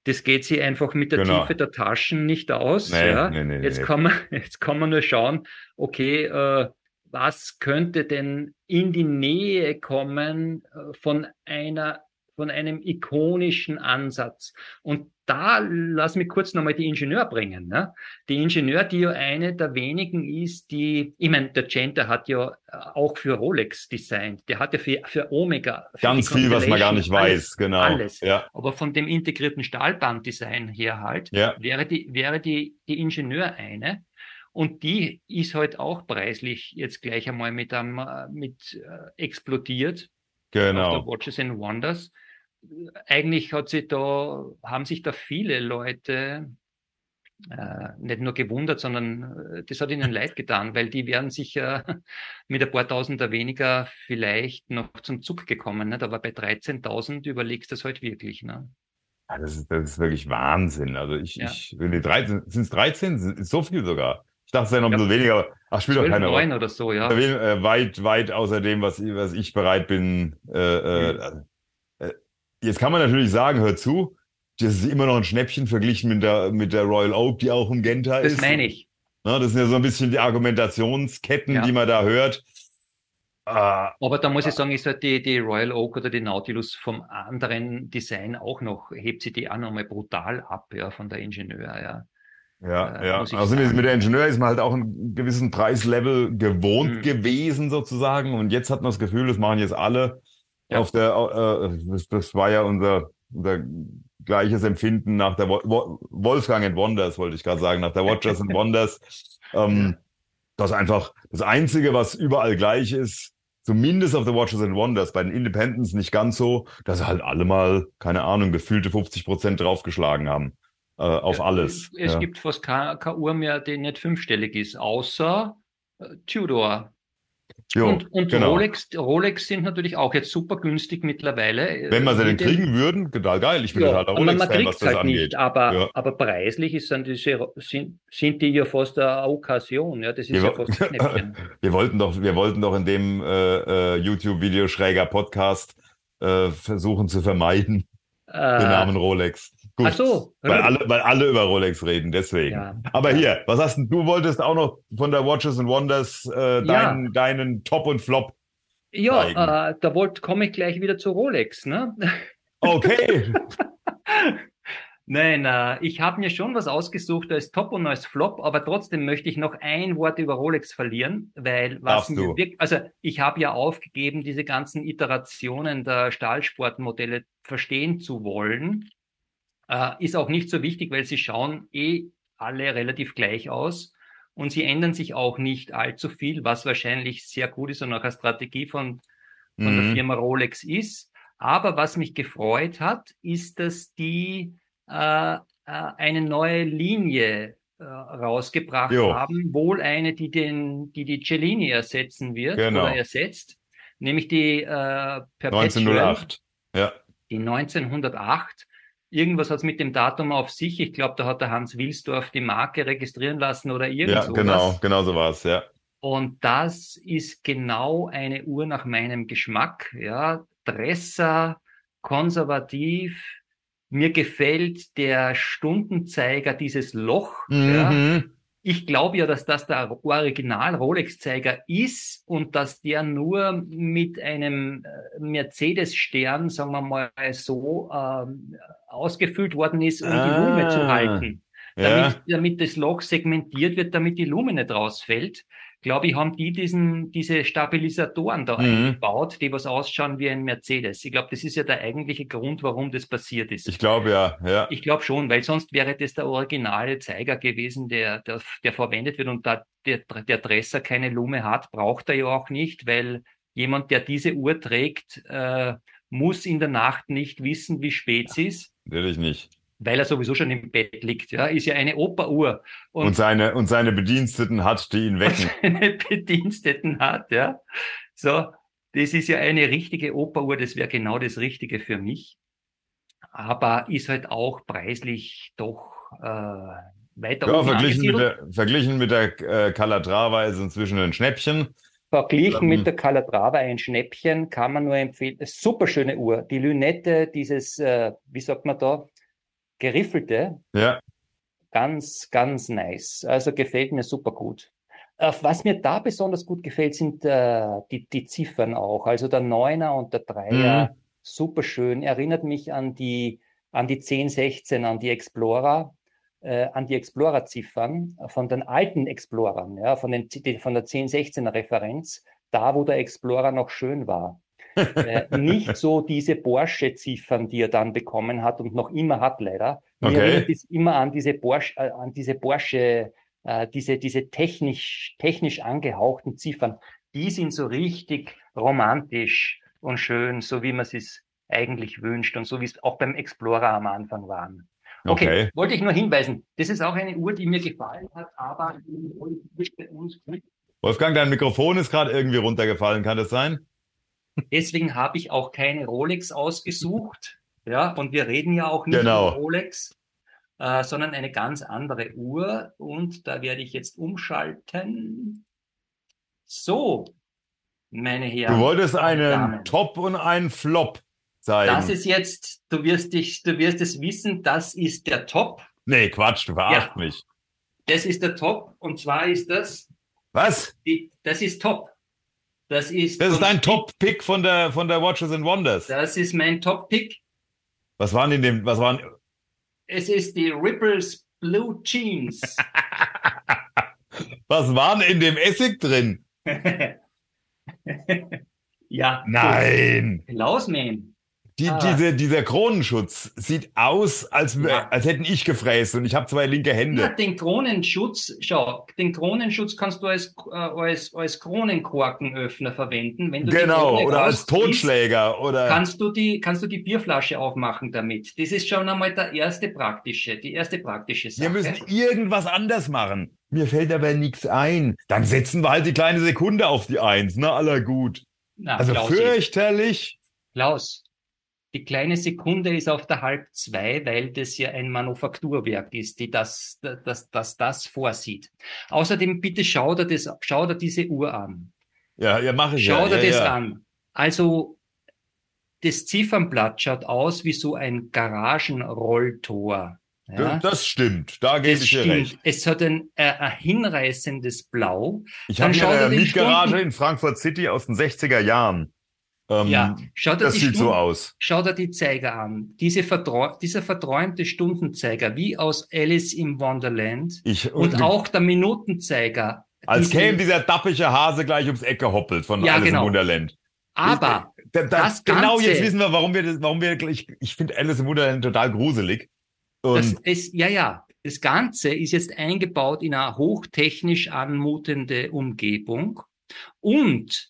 das geht sie einfach mit der Genau. Tiefe der Taschen nicht aus. Nee, ja? nee, nee, Jetzt kann man, jetzt kann man nur schauen, okay, äh, was könnte denn in die Nähe kommen äh, von einer, von einem ikonischen Ansatz? Und da lass mich kurz nochmal die Ingenieur bringen. Ne? Die Ingenieur, die ja eine der wenigen ist, die, ich meine, der Genta hat ja äh, auch für Rolex designt. Der hat ja für, für Omega. Für Ganz viel, was man gar nicht Constellation weiß, genau. Alles. Ja, Aber von dem integrierten Stahlbanddesign her halt, ja. wäre die, wäre die, die Ingenieur eine. Und die ist halt auch preislich jetzt gleich einmal mit einem, äh, mit äh, explodiert auf der Genau. Watches and Wonders. Eigentlich hat sie da, haben sich da viele Leute äh, nicht nur gewundert, sondern äh, das hat ihnen leid getan, weil die wären sicher mit ein paar Tausender weniger vielleicht noch zum Zug gekommen. Nicht? Aber bei 13.000 überlegst du das halt wirklich. Ne? Ja, Das ist, das ist wirklich Wahnsinn. Also ich, Ja. ich, wenn die 13, sind es 13? Ist so viel sogar. Ich dachte, es wäre noch ein bisschen weniger, aber ach, spielt doch 12, keine Rolle. 9 oder so, ja. Äh, weit, weit außer dem, was, ich- was ich bereit bin. Äh, äh, äh, jetzt kann man natürlich sagen, hör zu, das ist immer noch ein Schnäppchen verglichen mit der, mit der Royal Oak, die auch im Genta Das ist. meine ich. Ne, das sind ja so ein bisschen die Argumentationsketten, Ja. die man da hört. Ah, Aber da muss ich sagen, ist halt die, die Royal Oak oder die Nautilus vom anderen Design auch noch, hebt sie die auch nochmal brutal ab, ja, von der Ingenieur, ja. Ja, Äh, ja. Also mit, sagen. mit der Ingenieur ist man halt auch einen gewissen Preislevel gewohnt Mhm. gewesen sozusagen. Und jetzt hat man das Gefühl, das machen jetzt alle Ja. auf der, äh, das, das war ja unser, unser gleiches Empfinden nach der Wo- Wo- Wolfgang and Wonders, wollte ich gerade sagen, nach der Watchers and Wonders. Ähm, Das einfach das Einzige, was überall gleich ist, zumindest auf der Watchers and Wonders, bei den Independents nicht ganz so, dass halt alle mal, keine Ahnung, gefühlte 50 Prozent draufgeschlagen haben. Äh, auf Ja, alles. Es ja. gibt fast keine Uhr mehr, die nicht fünfstellig ist, außer äh, Tudor. Jo, und und genau. Rolex, Rolex sind natürlich auch jetzt super günstig mittlerweile. Wenn wir sie Äh, denn kriegen würden, total geil. Ich bin Ja, total man Rolex-Fan, was kriegt das halt angeht. nicht, aber, Ja. aber preislich ist dann diese, sind, sind die ja fast eine Okkasion, ja, das ist Ja, ja fast ein. Wir wollten doch, wir wollten doch in dem äh, äh, YouTube-Video schräger Podcast äh, versuchen zu vermeiden, den Äh, Namen Rolex. Gut, ach so, weil alle, weil alle über Rolex reden, deswegen. ja, Aber ja. hier, was hast denn, du wolltest auch noch von der Watches and Wonders äh, deinen, deinen Top und Flop Ja, äh, da wollte komme ich gleich wieder zu Rolex, ne? Okay. Nein, äh, ich habe mir schon was ausgesucht als Top und als Flop, aber trotzdem möchte ich noch ein Wort über Rolex verlieren, weil was mir wirklich, also ich habe ja aufgegeben, diese ganzen Iterationen der Stahlsportmodelle verstehen zu wollen. Äh, ist auch nicht so wichtig, weil sie schauen eh alle relativ gleich aus und sie ändern sich auch nicht allzu viel, was wahrscheinlich sehr gut ist und auch eine Strategie von, von mhm. der Firma Rolex ist. Aber was mich gefreut hat, ist, dass die äh, äh, eine neue Linie äh, rausgebracht jo. haben, wohl eine, die den, die die Cellini ersetzen wird genau. oder ersetzt, nämlich die äh, Perpetual, 1908. Ja. Die 1908. Irgendwas hat es mit dem Datum auf sich. Ich glaube, da hat der Hans Wilsdorf die Marke registrieren lassen oder irgendwas. Ja, genau, genau so war es, ja. Und das ist genau eine Uhr nach meinem Geschmack. Ja, Dresser, konservativ, mir gefällt der Stundenzeiger, dieses Loch. Mhm. Ja. Ich glaube ja, dass das der Original Rolex-Zeiger ist und dass der nur mit einem äh, Mercedes-Stern, sagen wir mal so, ähm, ausgefüllt worden ist, um ah. die Lume zu halten. Damit, ja. damit das Loch segmentiert wird, damit die Lume nicht rausfällt glaube ich, haben die diesen, diese Stabilisatoren da mhm. eingebaut, die was ausschauen wie ein Mercedes. Ich glaube, das ist ja der eigentliche Grund, warum das passiert ist. Ich glaube ja, ja. Ich glaube schon, weil sonst wäre das der originale Zeiger gewesen, der, der, der verwendet wird und da der, der Dresser keine Lume hat, braucht er ja auch nicht, weil jemand, der diese Uhr trägt, äh, muss in der Nacht nicht wissen, wie spät es ist. Natürlich nicht weil er sowieso schon im Bett liegt. Ja, ist ja eine Operuhr. Und, und seine und seine Bediensteten hat, die ihn wecken. Seine Bediensteten hat, ja. So, das ist ja eine richtige Operuhr. Das wäre genau das Richtige für mich. Aber ist halt auch preislich doch äh, weiter ja, verglichen mit, der, verglichen mit der äh, Calatrava ist inzwischen ein Schnäppchen. Verglichen ähm, mit der Calatrava ein Schnäppchen kann man nur empfehlen. Super schöne Uhr. Die Lünette, dieses, äh, wie sagt man da, geriffelte. Ja. Ganz, ganz nice. Also gefällt mir super gut. Was mir da besonders gut gefällt, sind äh, die, die Ziffern auch. Also der Neuner und der Dreier, mhm. super schön. Erinnert mich an die, an die 1016, an die Explorer, äh, an die Explorer-Ziffern von den alten Explorern, ja, von, den, von der 1016er Referenz, da wo der Explorer noch schön war nicht so diese Porsche-Ziffern, die er dann bekommen hat und noch immer hat, leider. Mir okay. erinnert es immer an diese Porsche, äh, an diese Porsche, äh, diese, diese technisch, technisch angehauchten Ziffern. Die sind so richtig romantisch und schön, so wie man es eigentlich wünscht und so wie es auch beim Explorer am Anfang waren. Okay, okay, wollte ich nur hinweisen. Das ist auch eine Uhr, die mir gefallen hat, aber bei uns Wolfgang, dein Mikrofon ist gerade irgendwie runtergefallen, kann das sein? Deswegen habe ich auch keine Rolex ausgesucht. Ja, und wir reden ja auch nicht genau. über Rolex, äh, sondern eine ganz andere Uhr. Und da werde ich jetzt umschalten. So, meine Herren. Du wolltest einen Top und einen Flop zeigen. Das ist jetzt, du wirst dich, du wirst es wissen, das ist der Top. Nee, Quatsch, du verarschst ja. mich. Das ist der Top und zwar ist das. Was? Die, das ist Top. Das ist, das ist dein Top-Pick von der, von der Watches and Wonders. Das ist mein Top-Pick. Was waren in dem, was waren? Es ist die Ripples Blue Jeans. was waren in dem Essig drin? ja. Nein. Lausman. Die, ah. diese, dieser Kronenschutz sieht aus, als, ja. als hätten ich gefräst und ich habe zwei linke Hände. Ja, den Kronenschutz, schau, den Kronenschutz kannst du als, äh, als, als Kronenkorkenöffner verwenden. Wenn du genau, oder als Totschläger. oder kannst du, die, kannst du die Bierflasche aufmachen damit. Das ist schon einmal der erste praktische, die erste praktische Sache. Wir müssen irgendwas anders machen. Mir fällt aber nichts ein. Dann setzen wir halt die kleine Sekunde auf die Eins, na aller gut. Na, also fürchterlich. Klaus, die kleine Sekunde ist auf der halb zwei, weil das ja ein Manufakturwerk ist, die das, das, das, das vorsieht. Außerdem bitte schau dir, das, schau dir diese Uhr an. Ja, ja, mache ich Schau dir ja, das ja. an. Also, das Ziffernblatt schaut aus wie so ein Garagenrolltor. Ja. Das stimmt, da gebe ich dir recht. Es hat ein, äh, ein hinreißendes Blau. Ich habe eine Mietgarage in Frankfurt City aus den 60er Jahren. Ähm, ja, schaut das sieht Stunden, so aus. Schaut er die Zeiger an. Diese vertrau dieser verträumte Stundenzeiger, wie aus Alice im Wonderland. Ich, und, und auch der Minutenzeiger. Als käme dieser dappische Hase gleich ums Ecke hoppelt von ja, Alice genau. im Wonderland. Aber ich, da, da, das genau Ganze, jetzt wissen wir, warum wir das, warum wir, ich, ich finde Alice im Wonderland total gruselig. Und das ist, ja, ja. Das Ganze ist jetzt eingebaut in eine hochtechnisch anmutende Umgebung und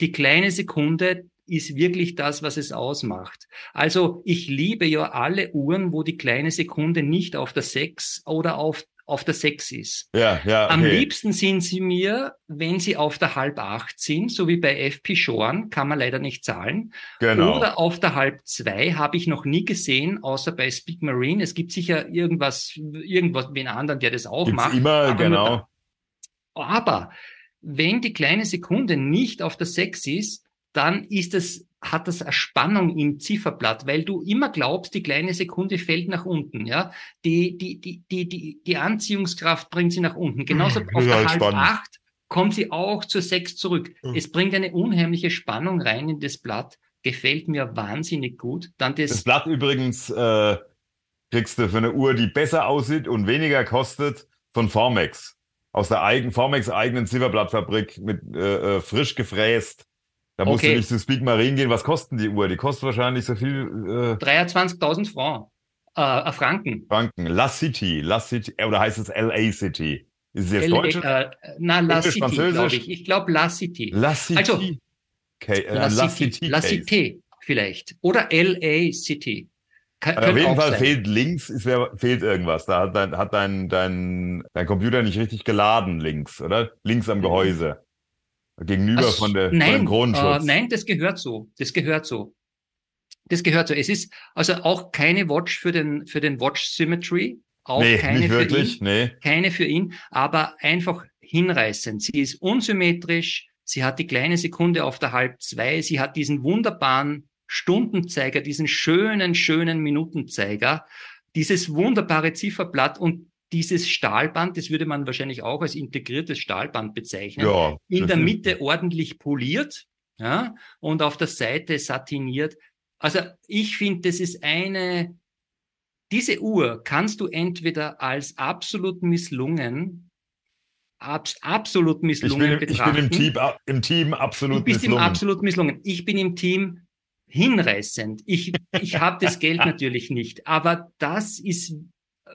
die kleine Sekunde ist wirklich das, was es ausmacht. Also ich liebe ja alle Uhren, wo die kleine Sekunde nicht auf der 6 oder auf auf der 6 ist. Ja, ja. Am liebsten sind sie mir, wenn sie auf der halb acht sind, so wie bei FP Shorn, kann man leider nicht zahlen. Genau. Oder auf der halb zwei habe ich noch nie gesehen, außer bei Speak Marine. Es gibt sicher irgendwas, irgendwas, wen anderen, der das auch Gibt's macht. Immer, genau. Aber wenn die kleine Sekunde nicht auf der 6 ist, dann ist es, hat das eine Spannung im Zifferblatt, weil du immer glaubst, die kleine Sekunde fällt nach unten, ja. Die, die, die, die, die, die Anziehungskraft bringt sie nach unten. Genauso auf der halt halb spannend. acht kommt sie auch zur sechs zurück. Mhm. Es bringt eine unheimliche Spannung rein in das Blatt. Gefällt mir wahnsinnig gut. Dann das, das Blatt übrigens äh, kriegst du für eine Uhr, die besser aussieht und weniger kostet, von Formex. Aus der eigenen Formex eigenen Zifferblattfabrik mit äh, äh frisch gefräst da musst okay. du nicht zu Speak Marine gehen. Was kosten die Uhr? Die kostet wahrscheinlich so viel. Äh 23.000 Franc. Äh, Franken. Franken. La City. La City. Äh, oder heißt es LA City? Ist es jetzt LA, Deutsch? Äh, na, La City, glaube ich. Ich glaube La City. La City. Also, okay, äh, La, La City. City La City vielleicht. Oder LA City. Kann, auf jeden Fall sein. fehlt links, ist, fehlt irgendwas. Da hat dein, hat dein, dein, dein Computer nicht richtig geladen links, oder? Links am mhm. Gehäuse. Gegenüber also, von, der, nein, von dem Kronenschutz. Äh, nein, das gehört so. Das gehört so. Das gehört so. Es ist also auch keine Watch für den, für den Watch Symmetry. Auch nee, keine nicht wirklich, ihn, nee. Keine für ihn, aber einfach hinreißend. Sie ist unsymmetrisch. Sie hat die kleine Sekunde auf der halb zwei. Sie hat diesen wunderbaren Stundenzeiger, diesen schönen, schönen Minutenzeiger, dieses wunderbare Zifferblatt und dieses Stahlband, das würde man wahrscheinlich auch als integriertes Stahlband bezeichnen, ja, in der Mitte ordentlich poliert ja, und auf der Seite satiniert. Also ich finde, das ist eine, diese Uhr kannst du entweder als absolut misslungen, abs, absolut misslungen ich bin, betrachten. Ich bin im Team, im Team absolut du bist misslungen. im absolut misslungen. Ich bin im Team hinreißend. Ich, ich habe das Geld natürlich nicht, aber das ist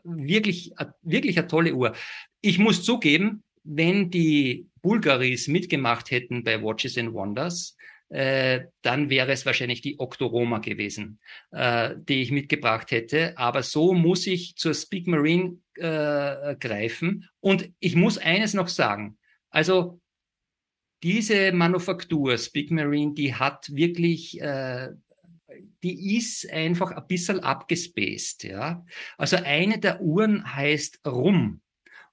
wirklich, wirklich eine tolle Uhr. Ich muss zugeben, wenn die Bulgaris mitgemacht hätten bei Watches and Wonders, äh, dann wäre es wahrscheinlich die Octoroma gewesen, äh, die ich mitgebracht hätte. Aber so muss ich zur Speak Marine äh, greifen. Und ich muss eines noch sagen. Also diese Manufaktur, Speak Marine, die hat wirklich äh, die ist einfach ein bisschen abgespaced, ja. Also eine der Uhren heißt Rum.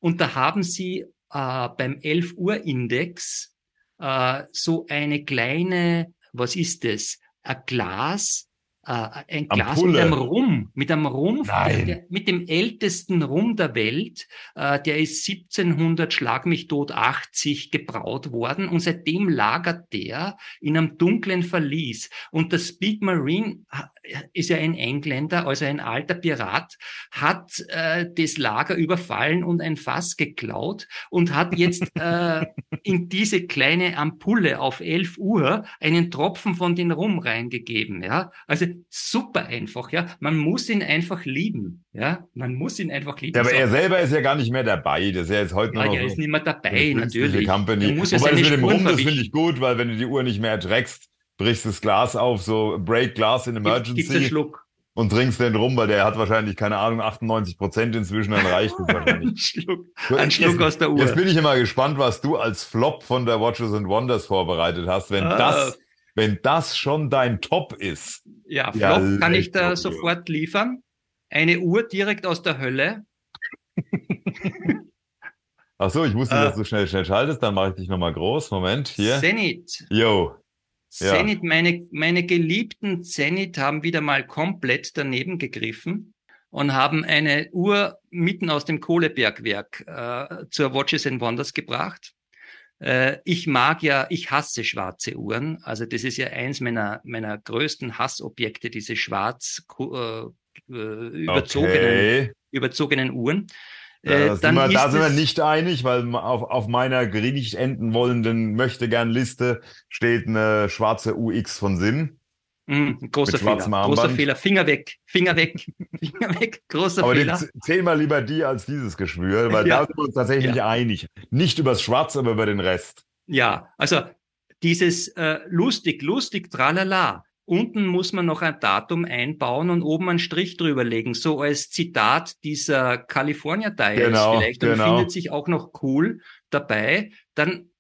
Und da haben sie äh, beim 11 Uhr Index äh, so eine kleine, was ist das? Ein Glas, ein Glas Ampulle. mit einem Rum, mit einem Rum, der, mit dem ältesten Rum der Welt. Äh, der ist 1700 Schlag mich tot 80 gebraut worden und seitdem lagert der in einem dunklen Verlies. Und das Speak Marine ist ja ein Engländer, also ein alter Pirat, hat äh, das Lager überfallen und ein Fass geklaut und hat jetzt äh, in diese kleine Ampulle auf 11 Uhr einen Tropfen von den Rum reingegeben. Ja, also super einfach. Ja, man muss ihn einfach lieben. Ja, man muss ihn einfach lieben. Ja, aber so. er selber ist ja gar nicht mehr dabei. Das ist ja jetzt heute ja, noch. Er ist nicht mehr dabei, natürlich. Company. Muss ja Wobei das mit dem Rum, das finde ich gut, weil wenn du die Uhr nicht mehr erträgst, brichst das Glas auf, so Break Glass in Emergency. Gibt's einen Schluck. Und trinkst den rum, weil der hat wahrscheinlich, keine Ahnung, 98 Prozent inzwischen, dann reicht es wahrscheinlich. ein Schluck, ein Schluck aus der Uhr. Jetzt bin ich immer gespannt, was du als Flop von der Watches and Wonders vorbereitet hast. Wenn ah. das, wenn das schon dein Top ist. Ja, Flop ja, kann ich da sofort liefern. Eine Uhr direkt aus der Hölle. Ach so, ich wusste, äh, dass du schnell, schnell schaltest. Dann mache ich dich nochmal groß. Moment, hier. Zenit. Yo. Zenit, ja. meine, meine geliebten Zenit haben wieder mal komplett daneben gegriffen. und haben eine Uhr mitten aus dem Kohlebergwerk äh, zur Watches and Wonders gebracht. Äh, ich mag ja, ich hasse schwarze Uhren. Also das ist ja eins meiner, meiner größten Hassobjekte, diese schwarz äh, äh überzogenen, okay. überzogenen Uhren. Äh, da, sind wir, da sind wir nicht einig, weil auf, auf meiner nicht enden wollenden möchte gern Liste steht eine schwarze UX von Sinn. Mm, großer Fehler. Großer Fehler. Finger weg. Finger weg. Finger weg. Großer aber Fehler. Zähl mal lieber die als dieses Geschwür, weil ja. da sind wir uns tatsächlich ja. einig. Nicht übers Schwarz, aber über den Rest. Ja, also dieses äh, lustig, lustig, tralala. Unten muss man noch ein Datum einbauen und oben einen Strich drüber legen, so als Zitat dieser California Diaries genau, vielleicht und genau. findet sich auch noch cool dabei. Dann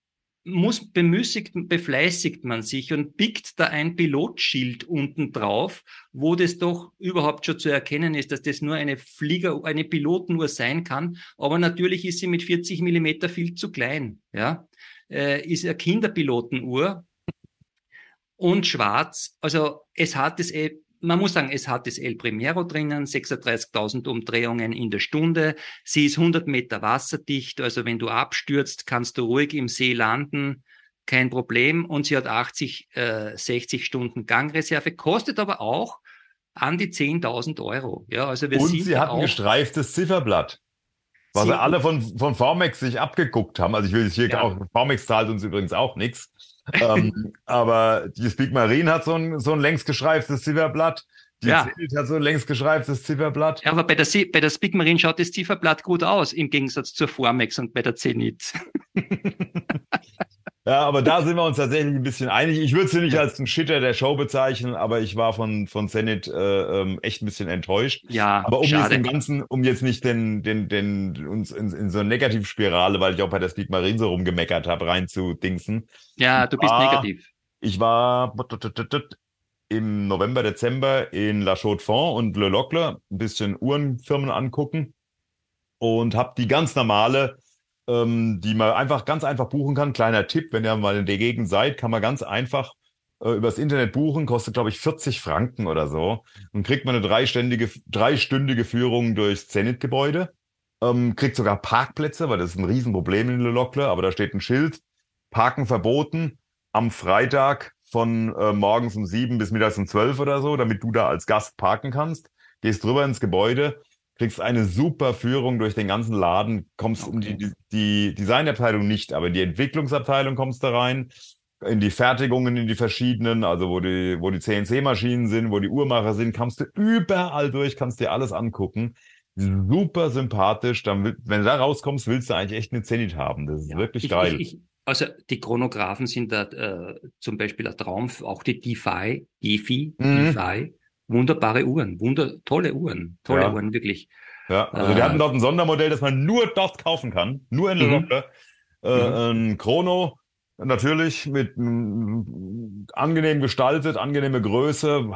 muss bemüßigt, befleißigt man sich und pickt da ein Pilotschild unten drauf, wo das doch überhaupt schon zu erkennen ist, dass das nur eine Flieger, eine Pilotenuhr sein kann. Aber natürlich ist sie mit 40 Millimeter viel zu klein. Ja, äh, ist eine Kinderpilotenuhr und schwarz. Also es hat es man muss sagen, es hat das El Primero drinnen, 36.000 Umdrehungen in der Stunde. Sie ist 100 Meter wasserdicht, also wenn du abstürzt, kannst du ruhig im See landen, kein Problem. Und sie hat 80, äh, 60 Stunden Gangreserve, kostet aber auch an die 10.000 Euro. Ja, also wir Und sie hat ein gestreiftes Zifferblatt. Was sie alle von, von Formex sich abgeguckt haben. Also ich will es hier ja. auch, Formex zahlt uns übrigens auch nichts ähm, aber die Speak Marine hat so ein, so ein längst geschreiftes Zifferblatt. Die ja. Zenit hat so ein längst geschreiftes Zifferblatt. Ja, aber bei der, bei der Speak Marine schaut das Zifferblatt gut aus, im Gegensatz zur Formex und bei der Zenit. Ja, aber da sind wir uns tatsächlich ein bisschen einig. Ich würde sie nicht als einen Shitter der Show bezeichnen, aber ich war von, von Zenit äh, ähm, echt ein bisschen enttäuscht. Ja, aber um schade. jetzt den ganzen, um jetzt nicht den, den, den, uns in, in so eine Negativspirale, weil ich auch bei der Speak Marine so rumgemeckert habe, reinzudingsen. Ja, du bist war, negativ. Ich war im November, Dezember in La Chaux-de-Fonds und Le Locle ein bisschen Uhrenfirmen angucken und habe die ganz normale ähm, die man einfach ganz einfach buchen kann. Kleiner Tipp, wenn ihr mal in der Gegend seid, kann man ganz einfach äh, übers Internet buchen, kostet glaube ich 40 Franken oder so und kriegt man eine dreistündige, dreistündige Führung durchs Zenit-Gebäude. Ähm, kriegt sogar Parkplätze, weil das ist ein Riesenproblem in Le Locle, aber da steht ein Schild, Parken verboten am Freitag von äh, morgens um sieben bis mittags um zwölf oder so, damit du da als Gast parken kannst. Gehst drüber ins Gebäude, kriegst eine super Führung durch den ganzen Laden, kommst okay. in die, die, die Designabteilung nicht, aber in die Entwicklungsabteilung kommst du rein, in die Fertigungen, in die verschiedenen, also wo die, wo die CNC-Maschinen sind, wo die Uhrmacher sind, kommst du überall durch, kannst dir alles angucken. Super sympathisch. Dann, wenn du da rauskommst, willst du eigentlich echt eine Zenit haben. Das ist ja, wirklich ich, geil. Ich, ich, also die Chronographen sind da äh, zum Beispiel ein Traum, auch die DeFi, DeFi, mhm. DeFi wunderbare Uhren, wunder, tolle Uhren, tolle ja. Uhren, wirklich. Ja, also äh, wir hatten dort ein Sondermodell, das man nur dort kaufen kann, nur in mhm. Äh, mhm. Ein Chrono, natürlich mit m, angenehm gestaltet, angenehme Größe,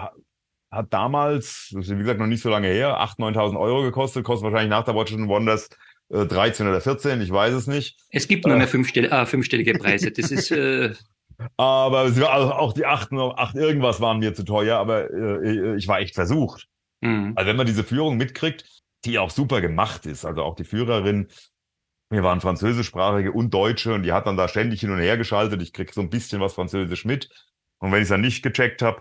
hat damals, wie gesagt noch nicht so lange her, 8.000, 9.000 Euro gekostet, kostet wahrscheinlich nach der Watch Wonders äh, 13 oder 14, ich weiß es nicht. Es gibt nur mehr äh, fünfstell äh, fünfstellige Preise, das ist... Äh, aber also auch die acht, acht irgendwas waren mir zu teuer, aber äh, ich war echt versucht. Mhm. Also wenn man diese Führung mitkriegt, die auch super gemacht ist, also auch die Führerin, wir waren französischsprachige und Deutsche und die hat dann da ständig hin und her geschaltet. Ich krieg so ein bisschen was Französisch mit. Und wenn ich es dann nicht gecheckt habe,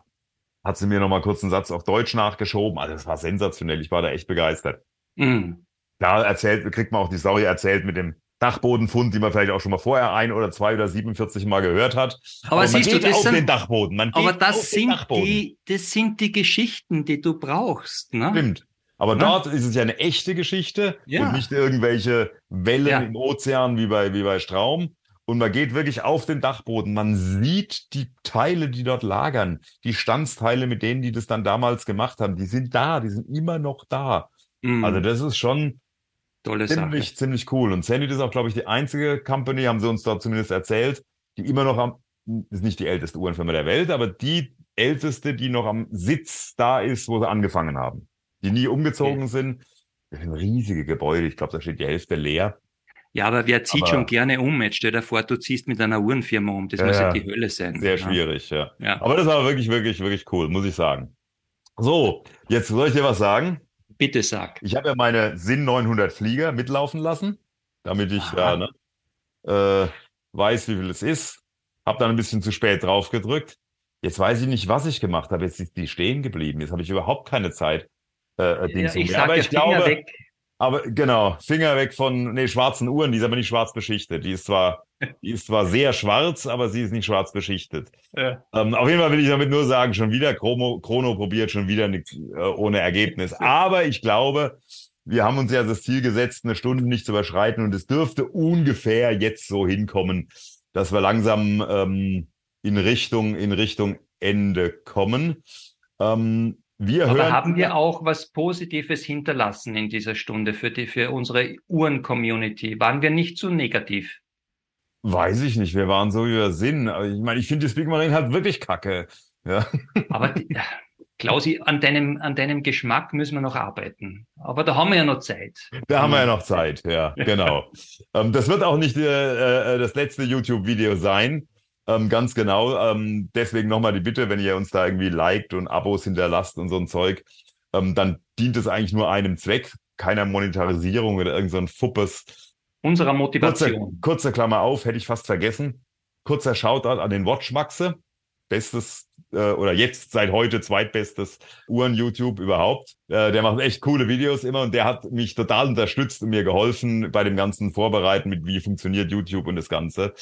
hat sie mir noch mal kurz einen Satz auf Deutsch nachgeschoben. Also das war sensationell. Ich war da echt begeistert. Mhm. Da erzählt, kriegt man auch die Story erzählt mit dem Dachbodenfund, die man vielleicht auch schon mal vorher ein oder zwei oder 47 Mal gehört hat. Aber, aber man geht du, auf sind, den Dachboden. Man aber das sind die, das sind die Geschichten, die du brauchst. Ne? Stimmt. Aber ne? dort ist es ja eine echte Geschichte ja. und nicht irgendwelche Wellen ja. im Ozean wie bei, wie bei Straum. Und man geht wirklich auf den Dachboden. Man sieht die Teile, die dort lagern. Die Standsteile, mit denen die das dann damals gemacht haben. Die sind da. Die sind immer noch da. Mhm. Also das ist schon, Tolle ziemlich, Sache. ziemlich cool. Und Zenit ist auch, glaube ich, die einzige Company, haben sie uns dort zumindest erzählt, die immer noch am, ist nicht die älteste Uhrenfirma der Welt, aber die älteste, die noch am Sitz da ist, wo sie angefangen haben. Die nie umgezogen okay. sind. Das sind riesige Gebäude. Ich glaube, da steht die Hälfte leer. Ja, aber wer zieht aber, schon gerne um? Jetzt stell dir vor, du ziehst mit einer Uhrenfirma um. Das ja, muss ja die Hölle sein. Sehr ja. schwierig, ja. ja. Aber das war wirklich, wirklich, wirklich cool, muss ich sagen. So, jetzt soll ich dir was sagen? Bitte sag. Ich habe ja meine Sinn 900 Flieger mitlaufen lassen, damit ich da ne, äh, weiß, wie viel es ist. Hab dann ein bisschen zu spät drauf gedrückt. Jetzt weiß ich nicht, was ich gemacht habe. Jetzt ist die stehen geblieben. Jetzt habe ich überhaupt keine Zeit. Äh, äh, Ja, Dings um ich sag aber ja ich Finger glaube, weg. aber genau, Finger weg von nee, schwarzen Uhren, die ist aber nicht schwarz beschichtet. Die ist zwar, die ist zwar sehr schwarz, aber sie ist nicht schwarz beschichtet. Ja. Ähm, auf jeden Fall will ich damit nur sagen, schon wieder Chrono, Chrono probiert, schon wieder nichts äh, ohne Ergebnis. Aber ich glaube, wir haben uns ja das Ziel gesetzt, eine Stunde nicht zu überschreiten und es dürfte ungefähr jetzt so hinkommen, dass wir langsam ähm, in Richtung in Richtung Ende kommen. Ähm, wir Aber hören haben wir auch was Positives hinterlassen in dieser Stunde für die, für unsere Uhren-Community? Waren wir nicht zu negativ? Weiß ich nicht, wir waren so über Sinn. Aber ich meine, ich finde die Speak Marine halt wirklich kacke. Ja. Aber die, Klausi, an deinem, an deinem Geschmack müssen wir noch arbeiten. Aber da haben wir ja noch Zeit. Da haben wir ja noch Zeit, ja, genau. ähm, das wird auch nicht äh, äh, das letzte YouTube-Video sein. Ähm, ganz genau. Ähm, deswegen nochmal die Bitte, wenn ihr uns da irgendwie liked und Abos hinterlasst und so ein Zeug, ähm, dann dient es eigentlich nur einem Zweck, keiner Monetarisierung oder irgend so ein Fuppes. Unserer Kurze, Motivation. kurze Klammer auf, hätte ich fast vergessen. Kurzer Shoutout an den Watchmaxe. Bestes äh, oder jetzt seit heute zweitbestes Uhren-YouTube überhaupt. Äh, der macht echt coole Videos immer und der hat mich total unterstützt und mir geholfen bei dem ganzen Vorbereiten mit wie funktioniert YouTube und das Ganze.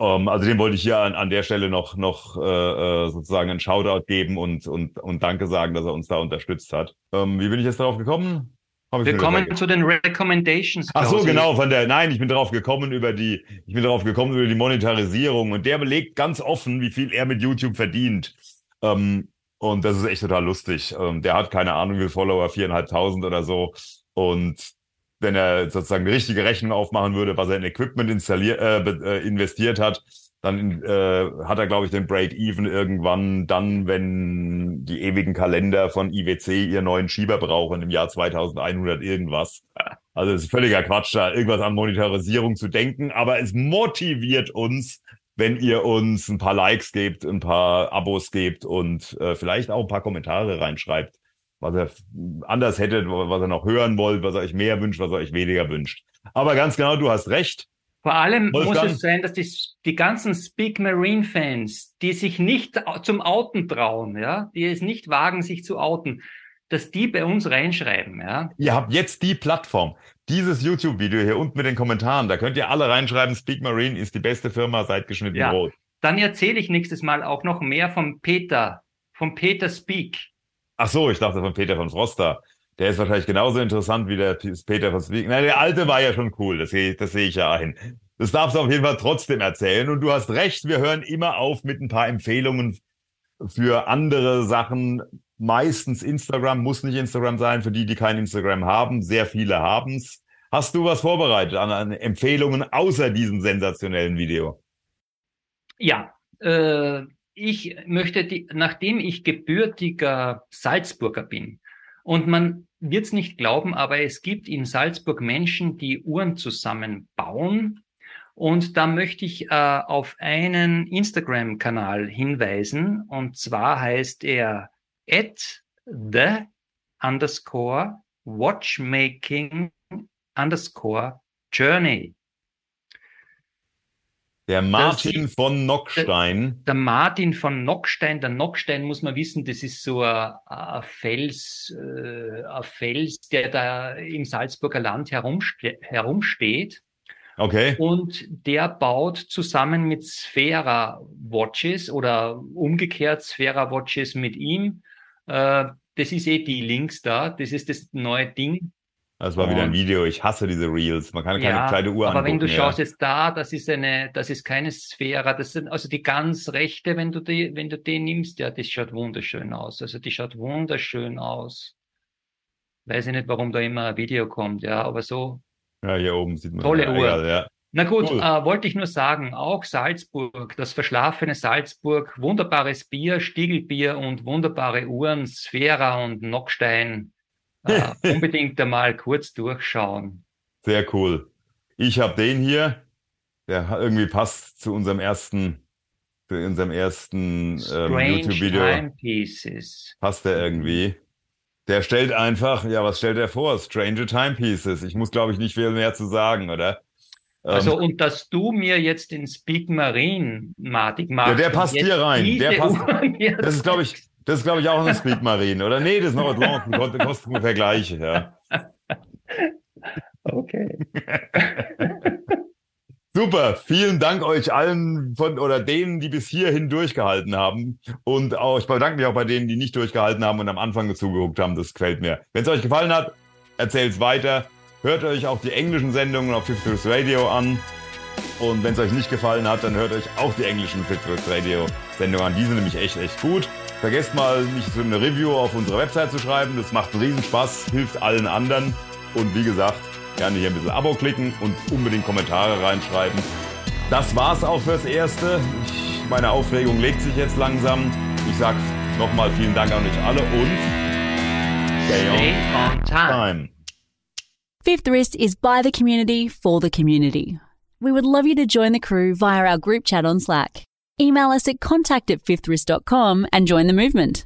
Ähm, also dem wollte ich hier an, an der Stelle noch, noch äh, äh, sozusagen einen Shoutout geben und, und, und Danke sagen, dass er uns da unterstützt hat. Ähm, wie bin ich jetzt darauf gekommen? Wir kommen zu den Recommendations. Ach so, genau, von der, nein, ich bin drauf gekommen über die, ich bin drauf gekommen über die Monetarisierung und der belegt ganz offen, wie viel er mit YouTube verdient. Ähm, und das ist echt total lustig. Ähm, der hat keine Ahnung, wie viele Follower, viereinhalbtausend oder so. Und wenn er sozusagen eine richtige Rechnung aufmachen würde, was er in Equipment installiert, äh, äh, investiert hat, dann äh, hat er, glaube ich, den Break-Even irgendwann dann, wenn die ewigen Kalender von IWC ihr neuen Schieber brauchen im Jahr 2100 irgendwas. Also es ist völliger Quatsch, da irgendwas an Monetarisierung zu denken, aber es motiviert uns, wenn ihr uns ein paar Likes gebt, ein paar Abos gebt und äh, vielleicht auch ein paar Kommentare reinschreibt, was ihr anders hättet, was ihr noch hören wollt, was ihr euch mehr wünscht, was ihr euch weniger wünscht. Aber ganz genau, du hast recht. Vor allem Wolfgang? muss es sein, dass die, die ganzen Speak Marine Fans, die sich nicht zum Outen trauen, ja, die es nicht wagen, sich zu outen, dass die bei uns reinschreiben, ja. Ihr habt jetzt die Plattform. Dieses YouTube-Video hier unten mit den Kommentaren, da könnt ihr alle reinschreiben, Speak Marine ist die beste Firma seit geschnitten Ja. Brot. Dann erzähle ich nächstes Mal auch noch mehr vom Peter, vom Peter Speak. Ach so, ich dachte von Peter von Froster. Der ist wahrscheinlich genauso interessant wie der Peter von Speak. Nein, der alte war ja schon cool, das sehe ich, das sehe ich ja ein. Das darfst du auf jeden Fall trotzdem erzählen. Und du hast recht, wir hören immer auf mit ein paar Empfehlungen für andere Sachen. Meistens Instagram, muss nicht Instagram sein, für die, die kein Instagram haben. Sehr viele haben's. Hast du was vorbereitet an, an Empfehlungen außer diesem sensationellen Video? Ja, äh, ich möchte, die, nachdem ich gebürtiger Salzburger bin, und man wird es nicht glauben, aber es gibt in Salzburg Menschen, die Uhren zusammenbauen. Und da möchte ich äh, auf einen Instagram-Kanal hinweisen. Und zwar heißt er at the underscore watchmaking underscore journey. Der Martin von Nockstein. Der Martin von Nockstein, der Nockstein muss man wissen, das ist so ein, ein Fels, äh, ein Fels, der da im Salzburger Land herumste herumsteht. Okay. Und der baut zusammen mit Sphera Watches oder umgekehrt Sphera Watches mit ihm. Äh, das ist eh die Links da. Das ist das neue Ding. Das war wieder ein Und- Video. Ich hasse diese Reels. Man kann keine Ja, kleine Uhr aber wenn du schaust jetzt da, das ist eine, das ist keine Sphäre, das sind also die ganz rechte, wenn du die, wenn du die nimmst, ja, das schaut wunderschön aus. Also die schaut wunderschön aus. Weiß ich nicht, warum da immer ein Video kommt, ja, aber so. ja. ja, hier oben sieht man. Tolle ja, Uhr. egal, ja. Na gut, Cool. äh, wollte ich nur sagen, auch Salzburg, das verschlafene Salzburg, wunderbares Bier, Stiegelbier und wunderbare Uhren, Sphera und Nockstein. Äh, unbedingt einmal kurz durchschauen. Sehr cool. Ich habe den hier, der irgendwie passt zu unserem ersten, zu unserem ersten ähm, Strange YouTube-Video. Timepieces. Passt der irgendwie. Der stellt einfach, ja, was stellt er vor? Stranger Timepieces. Ich muss, glaube ich, nicht viel mehr zu sagen, oder? Also, ähm, und dass du mir jetzt den Speak Marine matig machst. Ja, der passt hier rein. Der passt, das ist, glaube ich, das ist, glaube ich, auch ein Speak Marine, oder? Nee, das ist noch Atlanten, kosten ungefähr gleiche, ja. Okay. Super, vielen Dank euch allen von oder denen, die bis hierhin durchgehalten haben. Und auch, ich bedanke mich auch bei denen, die nicht durchgehalten haben und am Anfang zugeguckt haben. Das gefällt mir. Wenn es euch gefallen hat, erzählt es weiter. Hört euch auch die englischen Sendungen auf Fifth Radio an. Und wenn es euch nicht gefallen hat, dann hört euch auch die englischen Fifth Wheels Radio Sendungen an. Die sind nämlich echt, echt gut. Vergesst mal, nicht so eine Review auf unserer Website zu schreiben. Das macht riesen Spaß, hilft allen anderen. Und wie gesagt, gerne hier ein bisschen Abo klicken und unbedingt Kommentare reinschreiben. Das war's auch fürs Erste. Ich, meine Aufregung legt sich jetzt langsam. Ich sag nochmal vielen Dank an euch alle und stay on, stay on time. time. Fifth Wrist is by the community for the community. We would love you to join the crew via our group chat on Slack. Email us at contact at and join the movement.